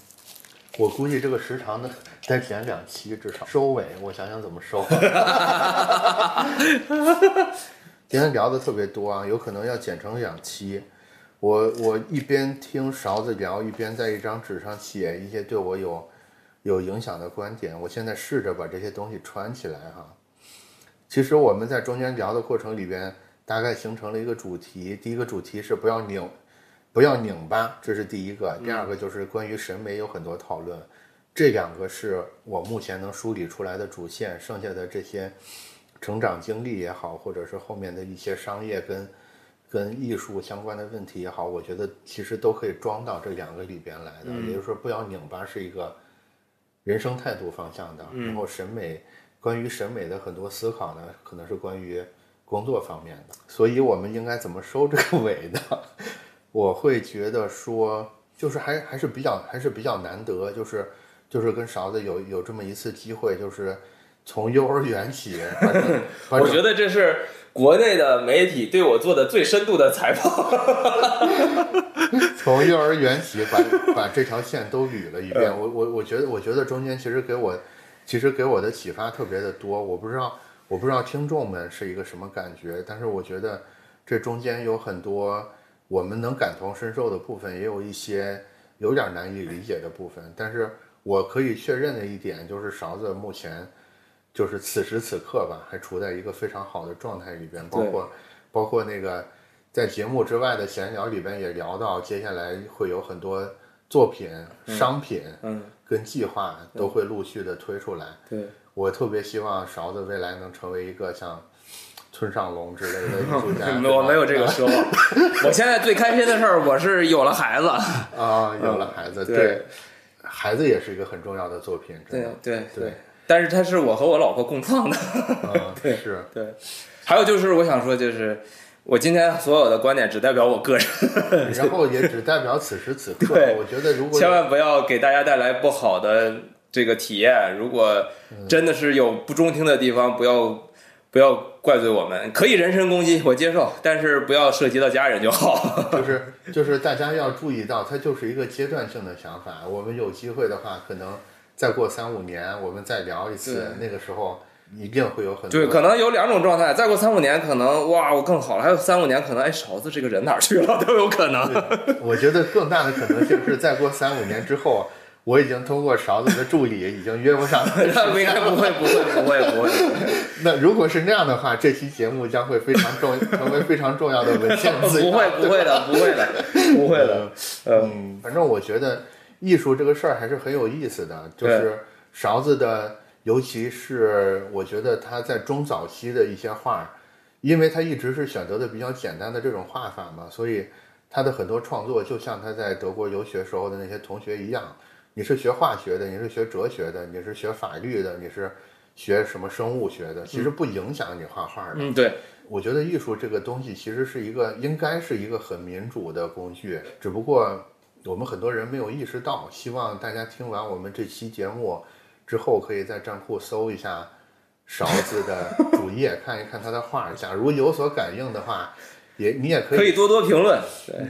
我估计这个时长呢，得剪两期至少。收尾，我想想怎么收。[laughs] 今天聊的特别多啊，有可能要剪成两期。我我一边听勺子聊，一边在一张纸上写一些对我有有影响的观点。我现在试着把这些东西串起来哈。其实我们在中间聊的过程里边，大概形成了一个主题。第一个主题是不要拧。不要拧巴，这是第一个。第二个就是关于审美有很多讨论，这两个是我目前能梳理出来的主线。剩下的这些成长经历也好，或者是后面的一些商业跟跟艺术相关的问题也好，我觉得其实都可以装到这两个里边来的。也就是说，不要拧巴是一个人生态度方向的，然后审美关于审美的很多思考呢，可能是关于工作方面的。所以我们应该怎么收这个尾呢？我会觉得说，就是还还是比较还是比较难得，就是就是跟勺子有有这么一次机会，就是从幼儿园起，[laughs] 我觉得这是国内的媒体对我做的最深度的采访。[laughs] 从幼儿园起把把这条线都捋了一嗯遍。我我我觉得我觉得中间其实给我其实给我的启发特别的多。我不知道我不知道听众们是一个什么感觉，但是我觉得这中间有很多我们能感同身受的部分，也有一些有点难以理解的部分。但是我可以确认的一点就是，勺子目前就是此时此刻吧，还处在一个非常好的状态里边，包括包括那个在节目之外的闲聊里边也聊到，接下来会有很多作品、商品嗯，跟计划都会陆续的推出来。对，我特别希望勺子未来能成为一个像村上龙之类的 [laughs] 艺术家。我没有这个奢望。[laughs] 我现在最开心的事儿，我是有了孩子。啊，有了孩子，对对，孩子也是一个很重要的作品，真对的。对对，但是它是我和我老婆共创的。啊，[laughs] 是，对，还有就是我想说，就是我今天所有的观点只代表我个人，然后也只代表此时此刻。对我觉得如果千万不要给大家带来不好的这个体验。如果真的是有不中听的地方，不要不要怪罪我们，可以人身攻击，我接受，但是不要涉及到家人就好。[laughs] 就是就是大家要注意到，它就是一个阶段性的想法。我们有机会的话，可能再过三五年，我们再聊一次，那个时候一定会有很多对，可能有两种状态，再过三五年可能哇我更好了，还有三五年可能哎勺子这个人哪儿去了都有可能。我觉得更大的可能性是，再过三五年之后，我已经通过勺子的助理已经约不上他的时那应该不会不会不会不会。那如果是那样的话，这期节目将会非常重，成为非常重要的文献资料。[laughs] 不会不会的 [laughs] 不会的不会的，嗯，反正我觉得艺术这个事儿还是很有意思的，就是勺子的，尤其是我觉得他在中早期的一些画儿，因为他一直是选择的比较简单的这种画法嘛，所以他的很多创作就像他在德国游学时候的那些同学一样，你是学化学的，你是学哲学的，你是学法律的，你是学什么生物学的，其实不影响你画画的。嗯对，我觉得艺术这个东西其实是一个应该是一个很民主的工具，只不过我们很多人没有意识到。希望大家听完我们这期节目之后，可以在账户搜一下勺子的主页，[laughs] 看一看他的画。假如有所感应的话，也你也可以可以多多评论。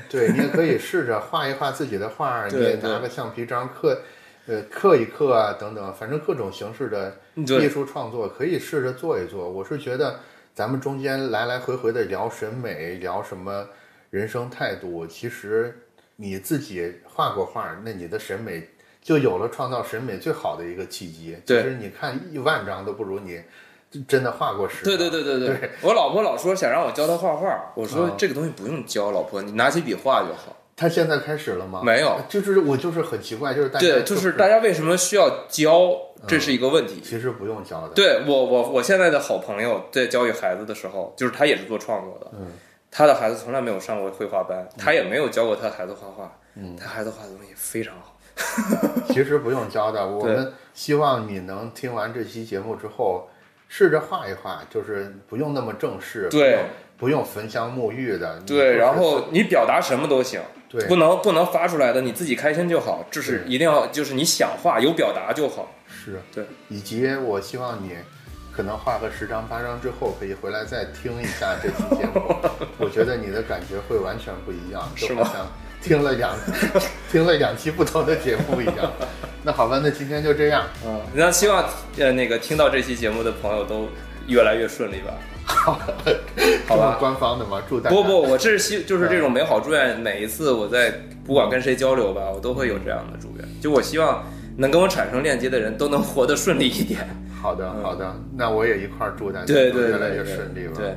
对，对你也可以试着画一画自己的画，你也拿个橡皮章刻，呃，刻一刻啊，等等，反正各种形式的艺术创作可以试着做一做。我是觉得咱们中间来来回回的聊审美，聊什么人生态度，其实你自己画过画，那你的审美就有了创造审美最好的一个契机。其对实你看一万张都不如你真的画过十张。对对对对对我老婆老说想让我教她画画，我说啊这个东西不用教，老婆你拿起笔画就好。他现在开始了吗？没有，就是我就是很奇怪，就是大家对，就是大家为什么需要教，这是一个问题。其实不用教的。对我我我现在的好朋友在教育孩子的时候，就是他也是做创作的，嗯，他的孩子从来没有上过绘画班，他也没有教过他孩子画画，嗯，他孩子画的东西非常好。其实不用教的，[laughs] 我们希望你能听完这期节目之后，试着画一画，就是不用那么正式，对不用，焚香沐浴的，对，然后你表达什么都行，对不能不能发出来的你自己开心就好，这是一定要就是你想画有表达就好。是，对，以及我希望你可能画个十张八张之后，可以回来再听一下这期节目，[laughs] 我觉得你的感觉会完全不一样，就是吗好像听了两 [laughs] 听了两期不同的节目一样。[laughs] 那好吧，那今天就这样。嗯，那希望呃那个听到这期节目的朋友都越来越顺利吧。好吧。[laughs] 官方的吗？祝大家不不，我这是希就是这种美好祝愿，每一次我在不管跟谁交流吧，我都会有这样的祝愿。就我希望能跟我产生链接的人都能活得顺利一点。好的好的，那我也一块儿祝大家对对都越来越顺利吧。对。